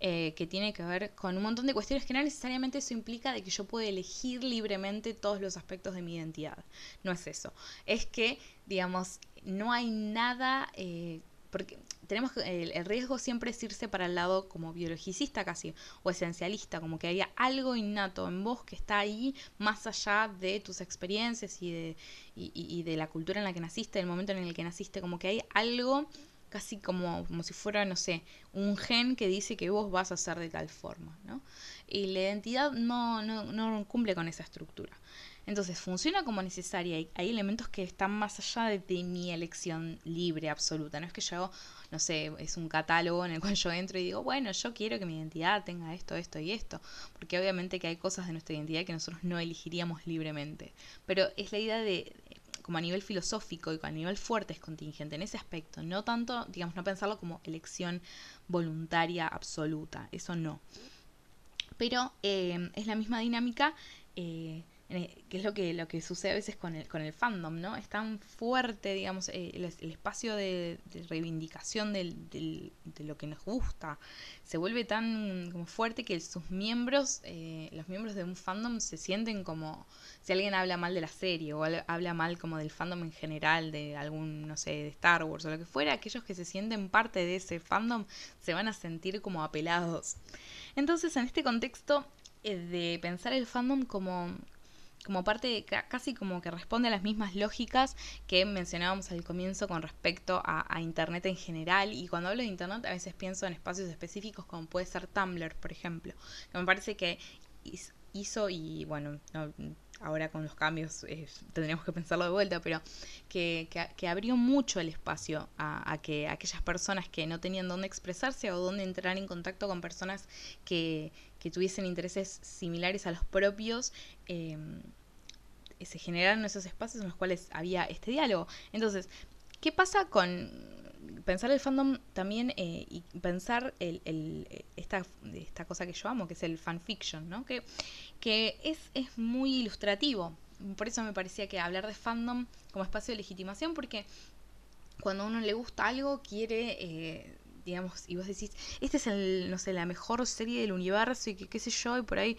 eh, que tiene que ver con un montón de cuestiones que no necesariamente eso implica de que yo pueda elegir libremente todos los aspectos de mi identidad. No es eso. Es que, digamos, no hay nada... Eh, porque tenemos el, el, riesgo siempre es irse para el lado como biologicista casi o esencialista, como que haya algo innato en vos que está ahí más allá de tus experiencias y de, y, y de la cultura en la que naciste, del momento en el que naciste, como que hay algo casi como, como si fuera, no sé, un gen que dice que vos vas a ser de tal forma, ¿no? Y la identidad no, no, no cumple con esa estructura. Entonces funciona como necesaria. Hay, hay elementos que están más allá de, mi elección libre, absoluta. No es que yo, no sé, es un catálogo en el cual yo entro y digo, bueno, yo quiero que mi identidad tenga esto, esto y esto. Porque obviamente que hay cosas de nuestra identidad que nosotros no elegiríamos libremente. Pero es la idea de, como a nivel filosófico y a nivel fuerte es contingente en ese aspecto. No tanto, digamos, no pensarlo como elección voluntaria absoluta. Eso no. Pero eh, es la misma dinámica. Eh, que es lo que, lo que sucede a veces con el, con el fandom, ¿no? Es tan fuerte, digamos, eh, el, espacio de, reivindicación de lo que nos gusta, se vuelve tan como fuerte que sus miembros, eh, los miembros de un fandom se sienten como, si alguien habla mal de la serie o habla mal como del fandom en general, de algún, no sé, de Star Wars o lo que fuera, aquellos que se sienten parte de ese fandom se van a sentir como apelados. Entonces, en este contexto de pensar el fandom como como parte, casi como que responde a las mismas lógicas que mencionábamos al comienzo con respecto a, Internet en general. Y cuando hablo de Internet a veces pienso en espacios específicos como puede ser Tumblr, por ejemplo, que me parece que hizo y bueno, ahora con los cambios eh, tendríamos que pensarlo de vuelta, pero que, que, abrió mucho el espacio a, que aquellas personas que no tenían dónde expresarse o dónde entrar en contacto con personas que, que tuviesen intereses similares a los propios, em, se generaron esos espacios en los cuales había este diálogo. Entonces, ¿qué pasa con pensar el fandom también eh, y pensar el, esta, esta cosa que yo amo, que es el fanfiction, ¿no? Que, que es, es muy ilustrativo. Por eso me parecía que hablar de fandom como espacio de legitimación, porque cuando a uno le gusta algo, quiere eh, digamos, y vos decís, esta es el, no sé, la mejor serie del universo y que qué sé yo, y por ahí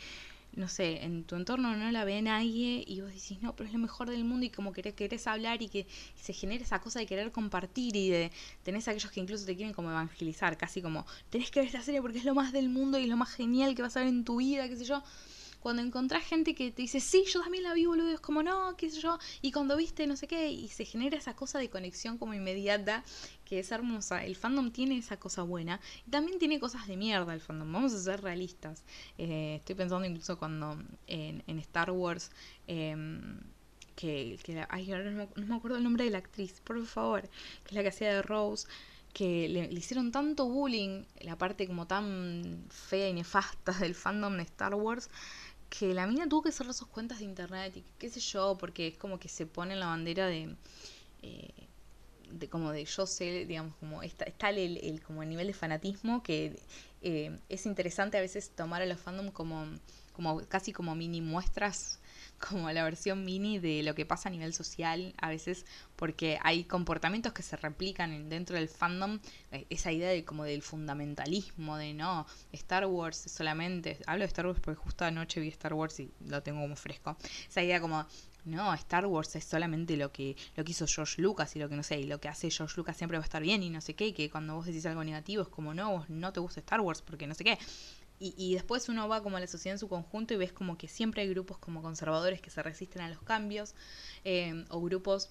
no sé, en tu entorno no la ve nadie y vos decís, no, pero es lo mejor del mundo y como querés, querés hablar y que se genere esa cosa de querer compartir y de tenés a aquellos que incluso te quieren como evangelizar, casi como, tenés que ver esta serie porque es lo más del mundo y lo más genial que vas a ver en tu vida, qué sé yo cuando encontrás gente que te dice, sí, yo también la vi, boludo, es como, no, qué sé yo, y cuando viste, no sé qué, y se genera esa cosa de conexión como inmediata, que es hermosa. El fandom tiene esa cosa buena, y también tiene cosas de mierda el fandom, vamos a ser realistas. Eh, estoy pensando incluso cuando en, Star Wars... Em, que, que ay, ahora no, me acuerdo el nombre de la actriz, por favor, que es la que hacía de Rose, que le, hicieron tanto bullying, la parte como tan fea y nefasta del fandom de Star Wars, que la mina tuvo que cerrar sus cuentas de internet y qué sé yo, porque es como que se pone en la bandera de, eh, de como de yo sé, digamos, como está, está el, el, como el nivel de fanatismo que eh, es interesante a veces tomar a los fandom como, como casi como mini muestras como la versión mini de lo que pasa a nivel social a veces porque hay comportamientos que se replican dentro del fandom eh, esa idea de como del fundamentalismo de no Star Wars solamente hablo de Star Wars porque justo anoche vi Star Wars y lo tengo como fresco esa idea como no, Star Wars es solamente lo que, lo que hizo George Lucas y lo que no sé, y lo que hace George Lucas siempre va a estar bien y no sé qué, que cuando vos decís algo negativo es como no, vos no te gusta Star Wars porque no sé qué. Y, después uno va como a la sociedad en su conjunto y ves como que siempre hay grupos como conservadores que se resisten a los cambios eh, o grupos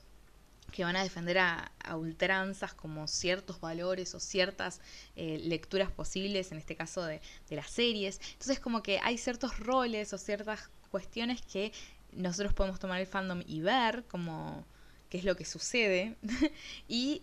que van a defender a, ultranzas como ciertos valores o ciertas eh, lecturas posibles, en este caso de, de las series. Entonces como que hay ciertos roles o ciertas cuestiones que nosotros podemos tomar el fandom y ver como qué es lo que sucede (laughs) y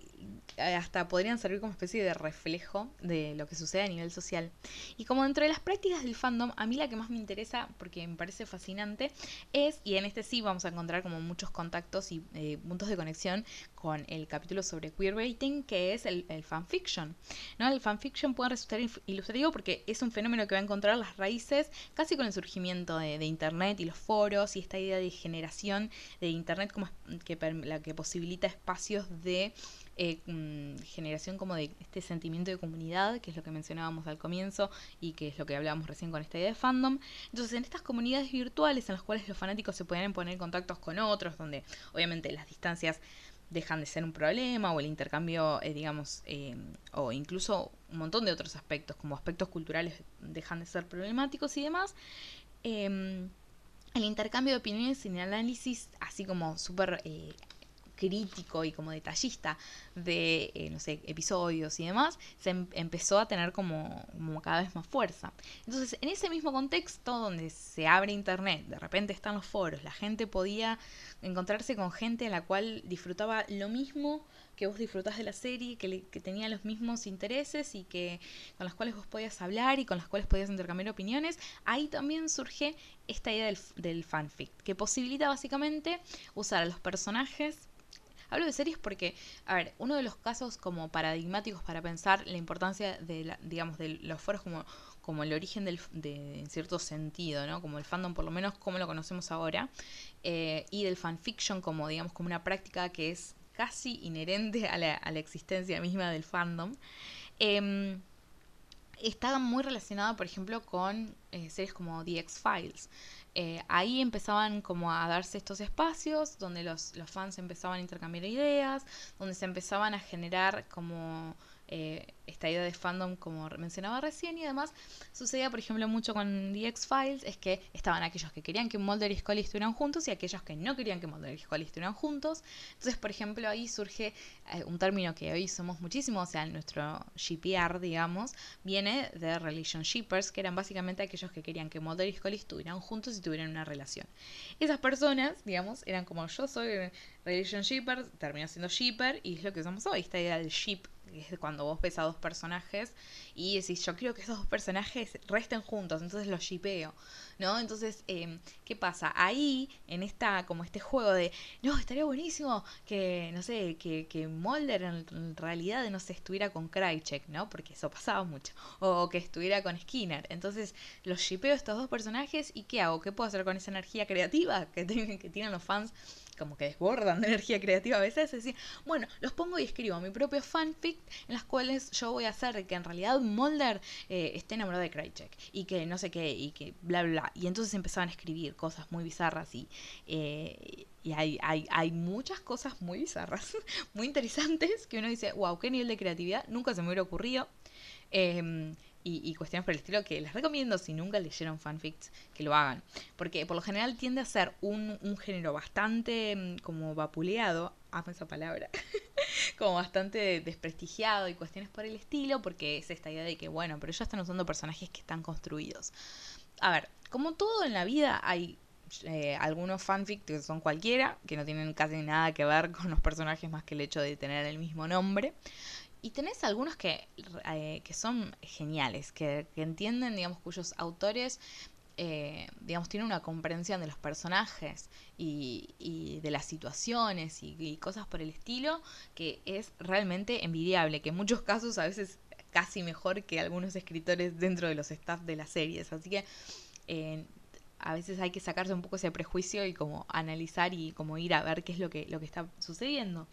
eh, hasta podrían servir como especie de reflejo de lo que sucede a nivel social. Y como dentro de las prácticas del fandom, a mí la que más me interesa, porque me parece fascinante, es, y en este sí vamos a encontrar como muchos contactos y eh, puntos de conexión con el capítulo sobre queerbaiting, que es el, fanfiction. ¿no? El fanfiction puede resultar ilustrativo porque es un fenómeno que va a encontrar las raíces casi con el surgimiento de, Internet y los foros y esta idea de generación de Internet como que, la que posibilita espacios de eh, mm, generación como de este sentimiento de comunidad, que es lo que mencionábamos al comienzo y que es lo que hablábamos recién con esta idea de fandom. Entonces, en estas comunidades virtuales en las cuales los fanáticos se pueden poner en contactos con otros, donde obviamente las distancias dejan de ser un problema o el intercambio, eh, digamos, eh, o incluso un montón de otros aspectos, como aspectos culturales, dejan de ser problemáticos y demás. Em, el intercambio de opiniones sin análisis, así como súper crítico y como detallista de, eh, no sé, episodios y demás, se em, empezó a tener como, como cada vez más fuerza. Entonces, en ese mismo contexto donde se abre Internet, de repente están los foros, la gente podía encontrarse con gente a la cual disfrutaba lo mismo que vos disfrutás de la serie, que, que, tenía los mismos intereses y que con las cuales vos podías hablar y con las cuales podías intercambiar opiniones, ahí también surge esta idea del, del fanfic, que posibilita básicamente usar a los personajes Hablo de series porque, a ver, uno de los casos como paradigmáticos para pensar la importancia de, la, digamos, de los foros como, como el origen del, de, en cierto sentido, ¿no? Como el fandom, por lo menos como lo conocemos ahora, eh, y del fanfiction como, digamos, como una práctica que es casi inherente a la, a la existencia misma del fandom. Eh, está muy relacionado, por ejemplo, con eh, series como The X-Files. Eh, ahí empezaban como a darse estos espacios donde los, los fans empezaban a intercambiar ideas, donde se empezaban a generar como eh, esta idea de fandom como mencionaba recién y además sucedía por ejemplo mucho con The X-Files es que estaban aquellos que querían que Mulder y Scully estuvieran juntos y aquellos que no querían que Mulder y Scully estuvieran juntos. Entonces por ejemplo ahí surge eh, un término que hoy somos muchísimo o sea nuestro GPR digamos viene de Relationshippers que eran básicamente aquellos que querían que Mulder y Scully estuvieran juntos y tuvieran una relación. Esas personas digamos eran como yo soy Relationshipper terminó siendo shipper y es lo que usamos hoy esta idea del ship es cuando vos ves a dos personajes y decís, yo quiero que esos dos personajes resten juntos, entonces los shipeo, ¿no? Entonces, em, ¿qué pasa? Ahí, en esta, como este juego de, no, estaría buenísimo que, no sé, que, que Mulder en, realidad, no sé, estuviera con Krychek, ¿no? Porque eso pasaba mucho, o que estuviera con Skinner. Entonces, los shipeo estos dos personajes y ¿qué hago? ¿Qué puedo hacer con esa energía creativa que, que tienen los fans? Como que desbordan de energía creativa a veces, es decir, bueno, los pongo y escribo mi propio fanfic en las cuales yo voy a hacer que en realidad Mulder eh, esté enamorado de Krychek y que no sé qué, y que bla, bla, y entonces empezaban a escribir cosas muy bizarras y, eh, y hay, hay, muchas cosas muy bizarras, (laughs) muy interesantes, que uno dice, wow, qué nivel de creatividad, nunca se me hubiera ocurrido. Em, y, cuestiones por el estilo que les recomiendo si nunca leyeron fanfics que lo hagan. Porque por lo general tiende a ser un, un género bastante mm, como vapuleado, amo esa palabra, (laughs) como bastante desprestigiado y cuestiones por el estilo, porque es esta idea de que, bueno, pero ellos están usando personajes que están construidos. A ver, como todo en la vida hay eh, algunos fanfics que son cualquiera, que no tienen casi nada que ver con los personajes más que el hecho de tener el mismo nombre. Y tenés algunos que, eh, que son geniales, que, entienden, digamos, cuyos autores, eh, digamos, tienen una comprensión de los personajes y, de las situaciones y, y, cosas por el estilo que es realmente envidiable, que en muchos casos a veces casi mejor que algunos escritores dentro de los staff de las series. Así que eh, a veces hay que sacarse un poco ese prejuicio y como analizar y como ir a ver qué es lo que, lo que está sucediendo.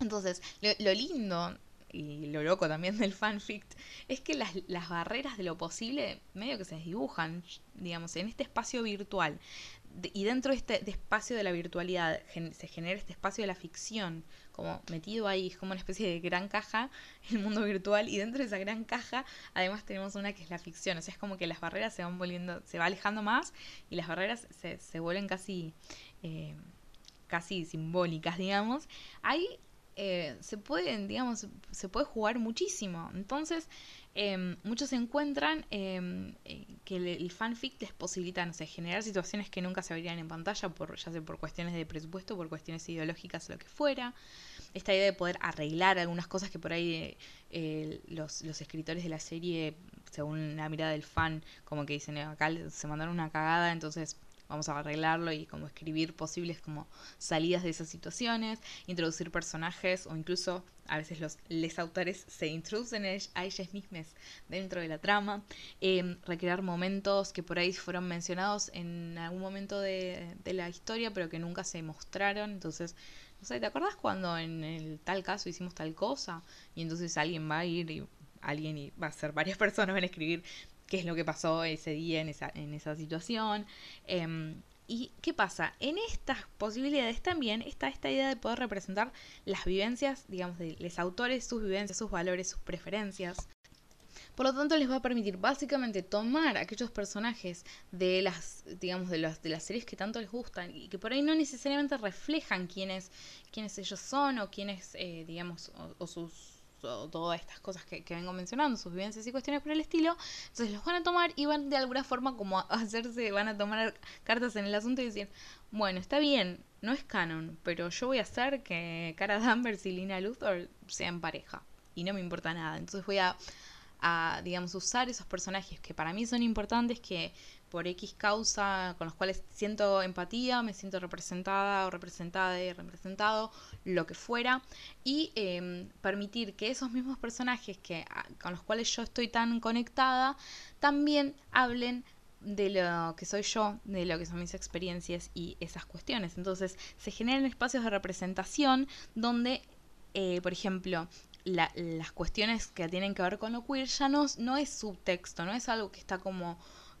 Entonces, lo, lindo y lo loco también del fanfic es que las, las, barreras de lo posible medio que se desdibujan, digamos, en este espacio virtual. y dentro de este espacio de la virtualidad se genera este espacio de la ficción, como metido ahí, es como una especie de gran caja, (laughs) el mundo virtual, y dentro de esa gran caja además tenemos una que es la ficción, o sea, es como que las barreras se van volviendo, se va alejando más y las barreras se, se vuelven casi... Eh, casi simbólicas, digamos, hay eh, se pueden, digamos, se puede jugar muchísimo. Entonces, em, muchos encuentran em, eh, que el, fanfic les posibilita, no sé, generar situaciones que nunca se verían en pantalla, por, ya sea por cuestiones de presupuesto, por cuestiones ideológicas, lo que fuera. Esta idea de poder arreglar algunas cosas que por ahí eh, los, los escritores de la serie, según la mirada del fan, como que dicen, acá se mandaron una cagada, entonces vamos a arreglarlo y como escribir posibles como salidas de esas situaciones, introducir personajes o incluso a veces los les autores se introducen a ellas mismas dentro de la trama, em, recrear momentos que por ahí fueron mencionados en algún momento de, de la historia pero que nunca se mostraron, entonces no sé, ¿te acuerdas cuando en el tal caso hicimos tal cosa? Y entonces alguien va a ir y alguien y va a ser varias (laughs) personas van a escribir qué es lo que pasó ese día en esa, en esa situación. Em, ¿Y qué pasa? En estas posibilidades también está esta idea de poder representar las vivencias, digamos, de los autores, sus vivencias, sus valores, sus preferencias. Por lo tanto, les va a permitir básicamente tomar aquellos personajes de las, digamos, de las, de las series que tanto les gustan y que por ahí no necesariamente reflejan quiénes, quiénes ellos son o quiénes, eh, digamos, o sus todas estas cosas que, vengo mencionando, sus vivencias y cuestiones por el estilo, entonces los van a tomar y van de alguna forma como a (laughs) hacerse, van a tomar cartas en el asunto y decir, bueno, está bien, no es canon, pero yo voy a hacer que Cara Danvers y Lina Luthor sean pareja y no me importa nada, entonces voy a, a digamos, usar esos personajes que para mí son importantes, que por X causa con los cuales siento empatía, me siento representada o representada y representado, lo que fuera, y em, permitir que esos mismos personajes que, con los cuales yo estoy tan conectada también hablen de lo que soy yo, de lo que son mis experiencias y esas cuestiones. Entonces se generan espacios de representación donde, eh, por ejemplo, las cuestiones que tienen que ver con lo queer ya no, no es subtexto, no es algo que está como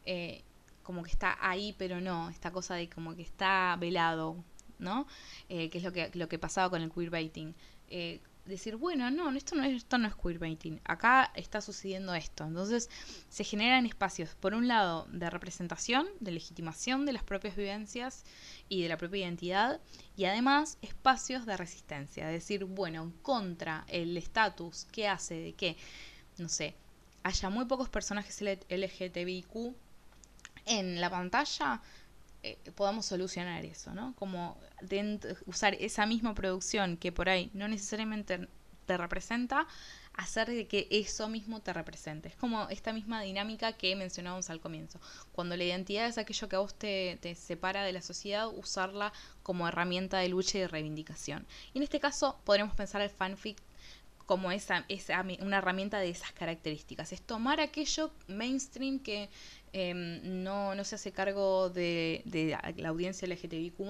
eh, como que está ahí, pero no, esta cosa de como que está velado, ¿no? Eh, que es lo que, lo que pasaba con el queerbaiting. Eh, decir, bueno, no, esto no, es, esto no es queerbaiting, acá está sucediendo esto. Entonces se generan espacios, por un lado, de representación, de legitimación de las propias vivencias y de la propia identidad, y además espacios de resistencia, decir, bueno, contra el estatus que hace de que, no sé, haya muy pocos personajes LGTBIQ en la pantalla eh, podamos solucionar eso, ¿no? Como usar esa misma producción que por ahí no necesariamente te representa, hacer de que eso mismo te represente. Es como esta misma dinámica que mencionábamos al comienzo. Cuando la identidad es aquello que a vos te, separa de la sociedad, usarla como herramienta de lucha y de reivindicación. Y en este caso podremos pensar el fanfic como esa, esa, una herramienta de esas características. Es tomar aquello mainstream que em, no, no se hace cargo de, la audiencia LGTBIQ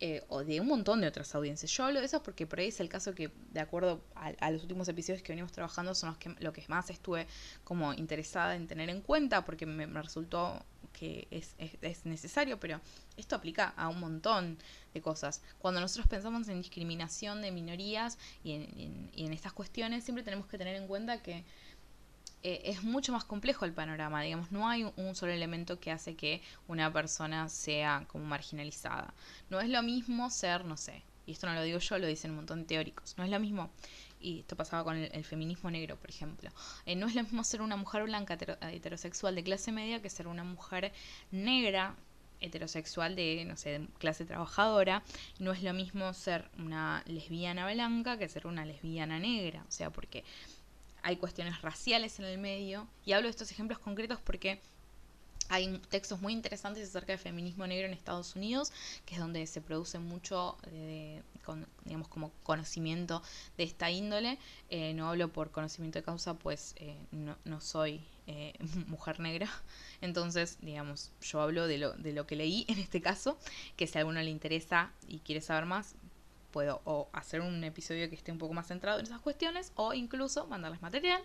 eh, o de un montón de otras audiencias. Yo hablo de eso porque por ahí es el caso que, de acuerdo a, los últimos episodios que venimos trabajando, son los que lo que más estuve como interesada en tener en cuenta, porque me, resultó que es, es, necesario, pero esto aplica a un montón de cosas. Cuando nosotros pensamos en discriminación de minorías y en estas cuestiones, siempre tenemos que tener en cuenta que eh, es mucho más complejo el panorama, digamos, no hay un solo elemento que hace que una persona sea como marginalizada. No es lo mismo ser, no sé, y esto no lo digo yo, lo dicen un montón de teóricos, no es lo mismo, y esto pasaba con el, feminismo negro, por ejemplo, eh, no es lo mismo ser una mujer blanca heterosexual de clase media que ser una mujer negra heterosexual de, no sé, de clase trabajadora, no es lo mismo ser una lesbiana blanca que ser una lesbiana negra, o sea, porque hay cuestiones raciales en el medio. Y hablo de estos ejemplos concretos porque hay textos muy interesantes acerca del feminismo negro en Estados Unidos, que es donde se produce mucho, de, con, digamos, como conocimiento de esta índole. Eh, no hablo por conocimiento de causa, pues eh, no, no, soy eh, (laughs) mujer negra. Entonces, digamos, yo hablo de lo, de lo que leí en este caso, que si a alguno le interesa y quiere saber más, puedo o hacer un episodio que esté un poco más centrado en esas cuestiones o incluso mandarles material.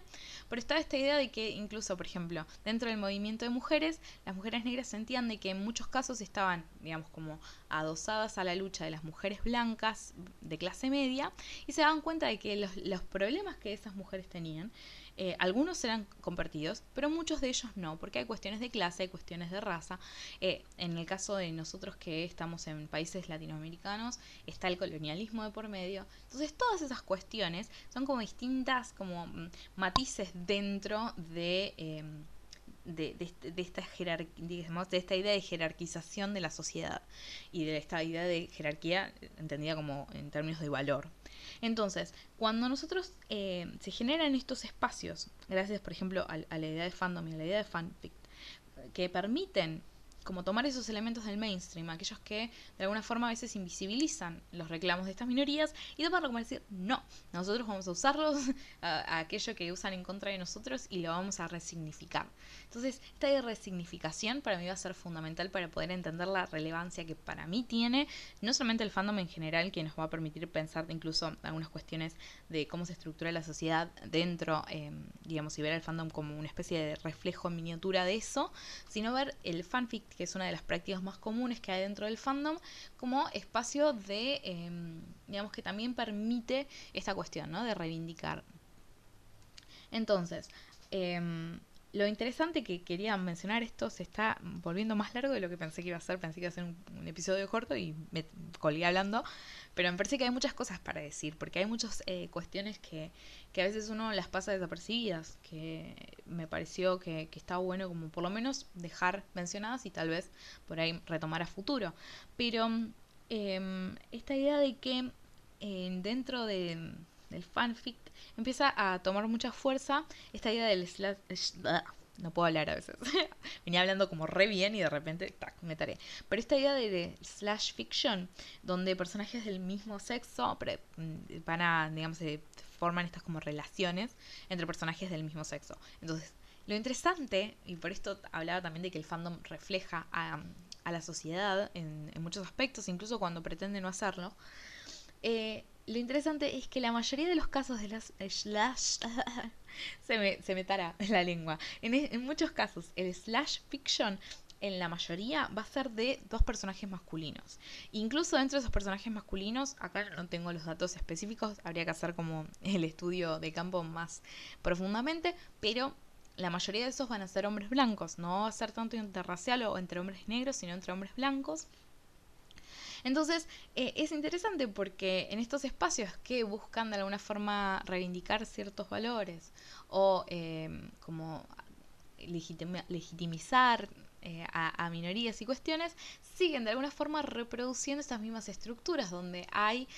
Pero está esta idea de que incluso, por ejemplo, dentro del movimiento de mujeres, las mujeres negras sentían de que en muchos casos estaban, digamos, como adosadas a la lucha de las mujeres blancas de clase media y se daban cuenta de que los, los problemas que esas mujeres tenían eh, algunos eran compartidos, pero muchos de ellos no, porque hay cuestiones de clase, hay cuestiones de raza. Eh, en el caso de nosotros que estamos en países latinoamericanos, está el colonialismo de por medio. Entonces todas esas cuestiones son como distintas, como mm, matices dentro de... Em, de, de, esta digamos, de esta idea de jerarquización de la sociedad y de esta idea de jerarquía entendida como en términos de valor. Entonces, cuando nosotros eh, se generan estos espacios, gracias por ejemplo a, a, la idea de fandom y a la idea de fanfic, que permiten como tomar esos elementos del mainstream, aquellos que de alguna forma a veces invisibilizan los reclamos de estas minorías y tomarlo como decir, no, nosotros vamos a usarlos, (laughs) a, aquello que usan en contra de nosotros y lo vamos a resignificar. Entonces, esta resignificación para mí va a ser fundamental para poder entender la relevancia que para mí tiene, no solamente el fandom en general, que nos va a permitir pensar incluso algunas cuestiones de cómo se estructura la sociedad dentro, em, digamos, y ver el fandom como una especie de reflejo en miniatura de eso, sino ver el fanfic que es una de las prácticas más comunes que hay dentro del fandom, como espacio de, em, digamos que también permite esta cuestión, ¿no? De reivindicar. Entonces, em, lo interesante que quería mencionar esto se está volviendo más largo de lo que pensé que iba a ser. Pensé que iba a ser un, episodio corto y me colgué hablando. Pero me parece que hay muchas cosas para decir, porque hay muchas eh, cuestiones que, que, a veces uno las pasa desapercibidas, que me pareció que, que está bueno como por lo menos dejar mencionadas y tal vez por ahí retomar a futuro. Pero em, esta idea de que eh, dentro de del fanfic, empieza a tomar mucha fuerza esta idea del slash... No puedo hablar a veces. (laughs) Venía hablando como re bien y de repente, tac, me taré. Pero esta idea de, slash fiction, donde personajes del mismo sexo mm, van a, digamos, se forman estas como relaciones entre personajes del mismo sexo. Entonces, lo interesante, y por esto hablaba también de que el fandom refleja a, a la sociedad en, en, muchos aspectos, incluso cuando pretende no hacerlo, eh, lo interesante es que la mayoría de los casos de las slash (laughs) se me, se me tara (laughs) la lengua. En, en, muchos casos, el slash fiction en la mayoría va a ser de dos personajes masculinos. Incluso dentro de esos personajes masculinos, acá no tengo los datos específicos, habría que hacer como (laughs) el estudio de campo más profundamente, pero la mayoría de esos van a ser hombres blancos. No va a ser tanto interracial o entre hombres negros, sino entre hombres blancos. Entonces, eh, es interesante porque en estos espacios que buscan de alguna forma reivindicar ciertos valores o eh, como legitimizar eh, a, minorías y cuestiones, siguen de alguna forma reproduciendo estas mismas estructuras donde hay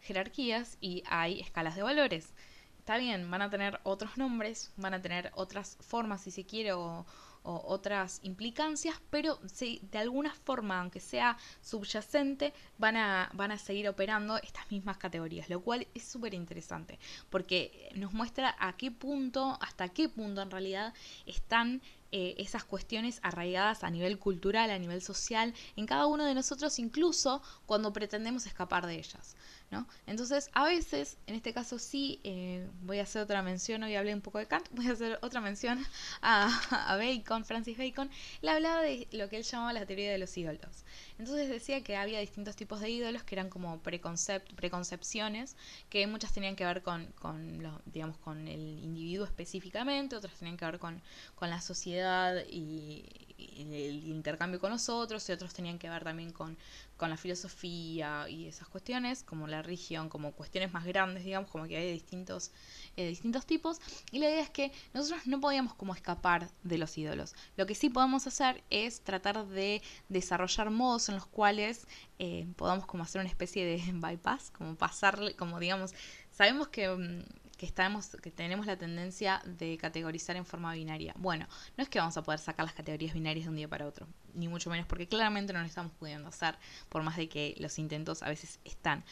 jerarquías y hay escalas de valores. Está bien, van a tener otros nombres, van a tener otras formas si se quiere o, o otras implicancias, pero sí, de alguna forma, aunque sea subyacente, van a, van a seguir operando estas mismas categorías, lo cual es súper interesante, porque nos muestra a qué punto, hasta qué punto en realidad están eh, esas cuestiones arraigadas a nivel cultural, a nivel social, en cada uno de nosotros, incluso cuando pretendemos escapar de ellas. ¿No? Entonces, a veces, en este caso sí, eh, voy a hacer otra mención, hoy hablé un poco de Kant, (laughs) voy a hacer otra mención a, Bacon, Francis Bacon, le hablaba de lo que él llamaba la teoría de los ídolos. Entonces decía que había distintos tipos de ídolos que eran como preconcepciones, que muchas tenían que ver con, con, digamos, con el individuo específicamente, otras tenían que ver con, con la sociedad y, el intercambio con nosotros, y otros tenían que ver también con, con la filosofía y esas cuestiones, como la religión, como cuestiones más grandes, digamos, como que hay distintos, eh, distintos tipos. Y la idea es que nosotros no podíamos como escapar de los ídolos. Lo que sí podemos hacer es tratar de desarrollar modos en los cuales eh, podamos como hacer una especie de (laughs) bypass, como pasarle, como digamos, sabemos que... Que, estamos, que tenemos la tendencia de categorizar en forma binaria. Bueno, no es que vamos a poder sacar las categorías binarias de un día para otro, ni mucho menos porque claramente no lo estamos pudiendo hacer, por más de que los intentos a veces están.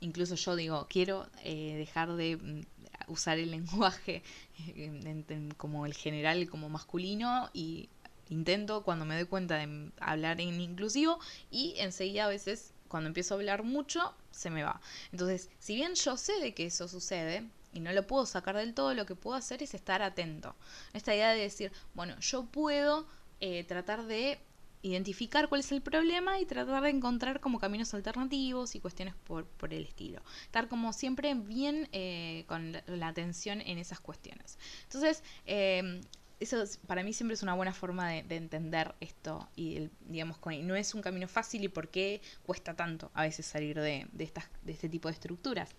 Incluso yo digo, quiero eh, dejar de mm, usar el (laughs) lenguaje eh, como el general, como masculino y intento cuando me doy cuenta de hablar en inclusivo y enseguida a veces cuando empiezo a hablar mucho se me va. Entonces, si bien yo sé de que eso sucede, y no lo puedo sacar del todo, lo que puedo hacer es estar atento. Esta idea de decir, bueno, yo puedo eh, tratar de identificar cuál es el problema y tratar de encontrar como caminos alternativos y cuestiones por, por el estilo. Estar como siempre bien eh, con la, atención en esas cuestiones. Entonces, em, eso para mí siempre es una buena forma de, entender esto y digamos no es un camino fácil y por qué cuesta tanto a veces salir de, de, estas, de este tipo de estructuras.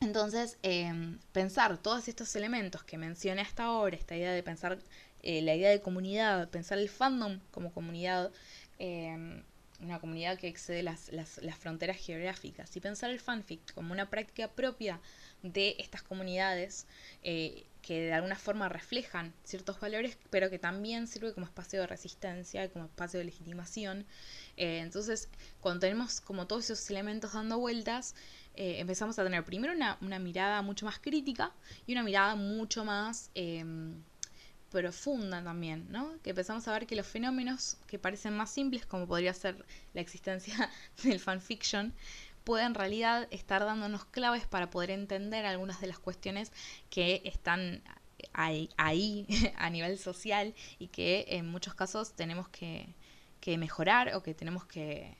Entonces, em, pensar todos estos elementos que mencioné hasta ahora, esta idea de pensar eh, la idea de comunidad, pensar el fandom como comunidad, em, una comunidad que excede las, las, las, fronteras geográficas, y pensar el fanfic como una práctica propia de estas comunidades eh, que de alguna forma reflejan ciertos valores, pero que también sirve como espacio de resistencia, como espacio de legitimación. Eh, entonces, cuando tenemos como todos esos elementos dando vueltas, eh, empezamos a tener primero una, mirada mucho más crítica y una mirada mucho más em, profunda también, ¿no? Que empezamos a ver que los fenómenos que parecen más simples, como podría ser la existencia (laughs) del fanfiction, pueden en realidad estar dándonos claves para poder entender algunas de las cuestiones que están ahí, ahí (laughs) a nivel social y que en muchos casos tenemos que, que mejorar o que tenemos que,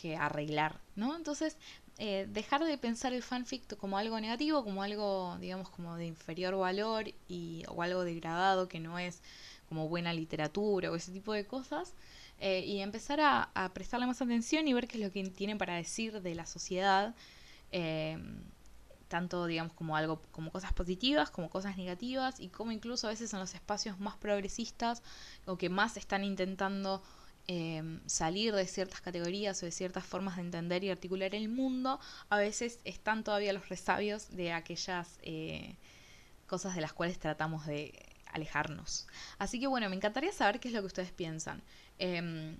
que arreglar, ¿no? Entonces, eh, dejar de pensar el fanfic como algo negativo, como algo, digamos, como de inferior valor y, o algo degradado que no es como buena literatura o ese tipo de cosas, eh, y empezar a, prestarle más atención y ver qué es lo que tiene para decir de la sociedad, eh, tanto, digamos, como algo, como cosas positivas, como cosas negativas, y como incluso a veces son los espacios más progresistas o que más están intentando Em, salir de ciertas categorías o de ciertas formas de entender y articular el mundo, a veces están todavía los resabios de aquellas eh, cosas de las cuales tratamos de alejarnos. Así que bueno, me encantaría saber qué es lo que ustedes piensan. Em,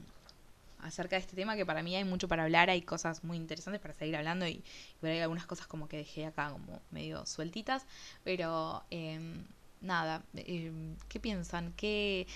acerca de este tema que para mí hay mucho para hablar, hay cosas muy interesantes para seguir hablando y, ver hay algunas cosas como que dejé acá como medio sueltitas, pero em, nada, ¿qué piensan? ¿Qué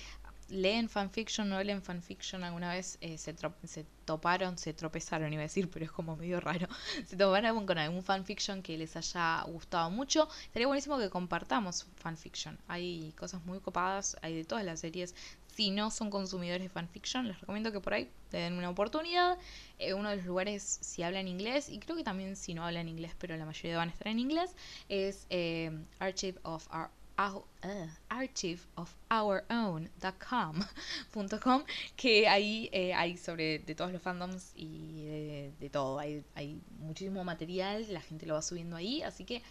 leen fanfiction o leen fanfiction alguna vez eh, se, se toparon, se tropezaron, iba a decir, pero es como medio raro. (laughs) Se toparon con algún fanfiction que les haya gustado mucho. Estaría buenísimo que compartamos fanfiction. Hay cosas muy copadas, hay de todas las series. Si no son consumidores de fanfiction, les recomiendo que por ahí le den una oportunidad. Eh, uno de los lugares, si hablan inglés, y creo que también si no hablan inglés, pero la mayoría van a estar en inglés, es eh, Archive of Our uh, archiveofourown.com (laughs) que ahí eh, hay sobre de todos los fandoms y de, todo. Hay, hay, muchísimo material la gente lo va subiendo ahí así que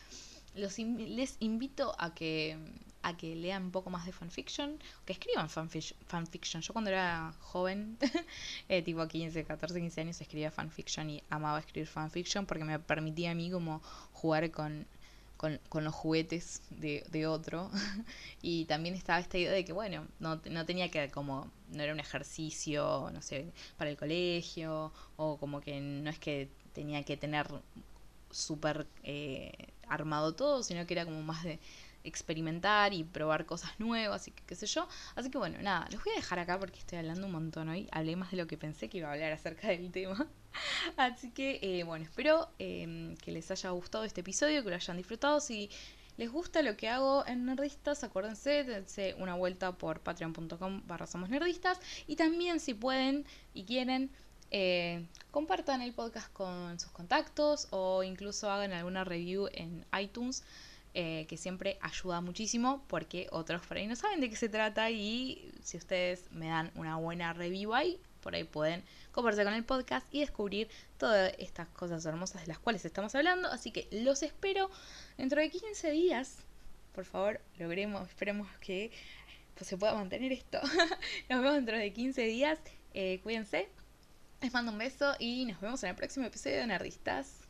los les invito a que a que lean un poco más de fanfiction que escriban fanfiction. Yo cuando era joven (laughs) eh, tipo 15 14 15 años escribía fanfiction y amaba escribir fanfiction porque me permitía a mí como jugar con con, los juguetes de, de, otro. (laughs) y también estaba esta idea de que, bueno, no, no tenía que como, no era un ejercicio, no sé, para el colegio, o como que no es que tenía que tener súper eh, armado todo, sino que era como más de, experimentar y probar cosas nuevas y qué sé yo. Así que bueno, nada, los voy a dejar acá porque estoy hablando un montón hoy. Hablé más de lo que pensé que iba a hablar acerca del tema. (laughs) Así que eh, bueno, espero em, que les haya gustado este episodio, que lo hayan disfrutado. Si les gusta lo que hago en Nerdistas, acuérdense, dense una vuelta por patreon.com barra somos nerdistas. Y también si pueden y quieren, eh, compartan el podcast con sus contactos o incluso hagan alguna review en iTunes. Eh, que siempre ayuda muchísimo porque otros por ahí no saben de qué se trata y si ustedes me dan una buena review ahí, por ahí pueden conversar con el podcast y descubrir todas estas cosas hermosas de las cuales estamos hablando. Así que los espero dentro de 15 días. Por favor, logremos, esperemos que pues, se pueda mantener esto. (laughs) nos vemos dentro de 15 días. Eh, cuídense. Les mando un beso y nos vemos en el próximo episodio de Nerdistas.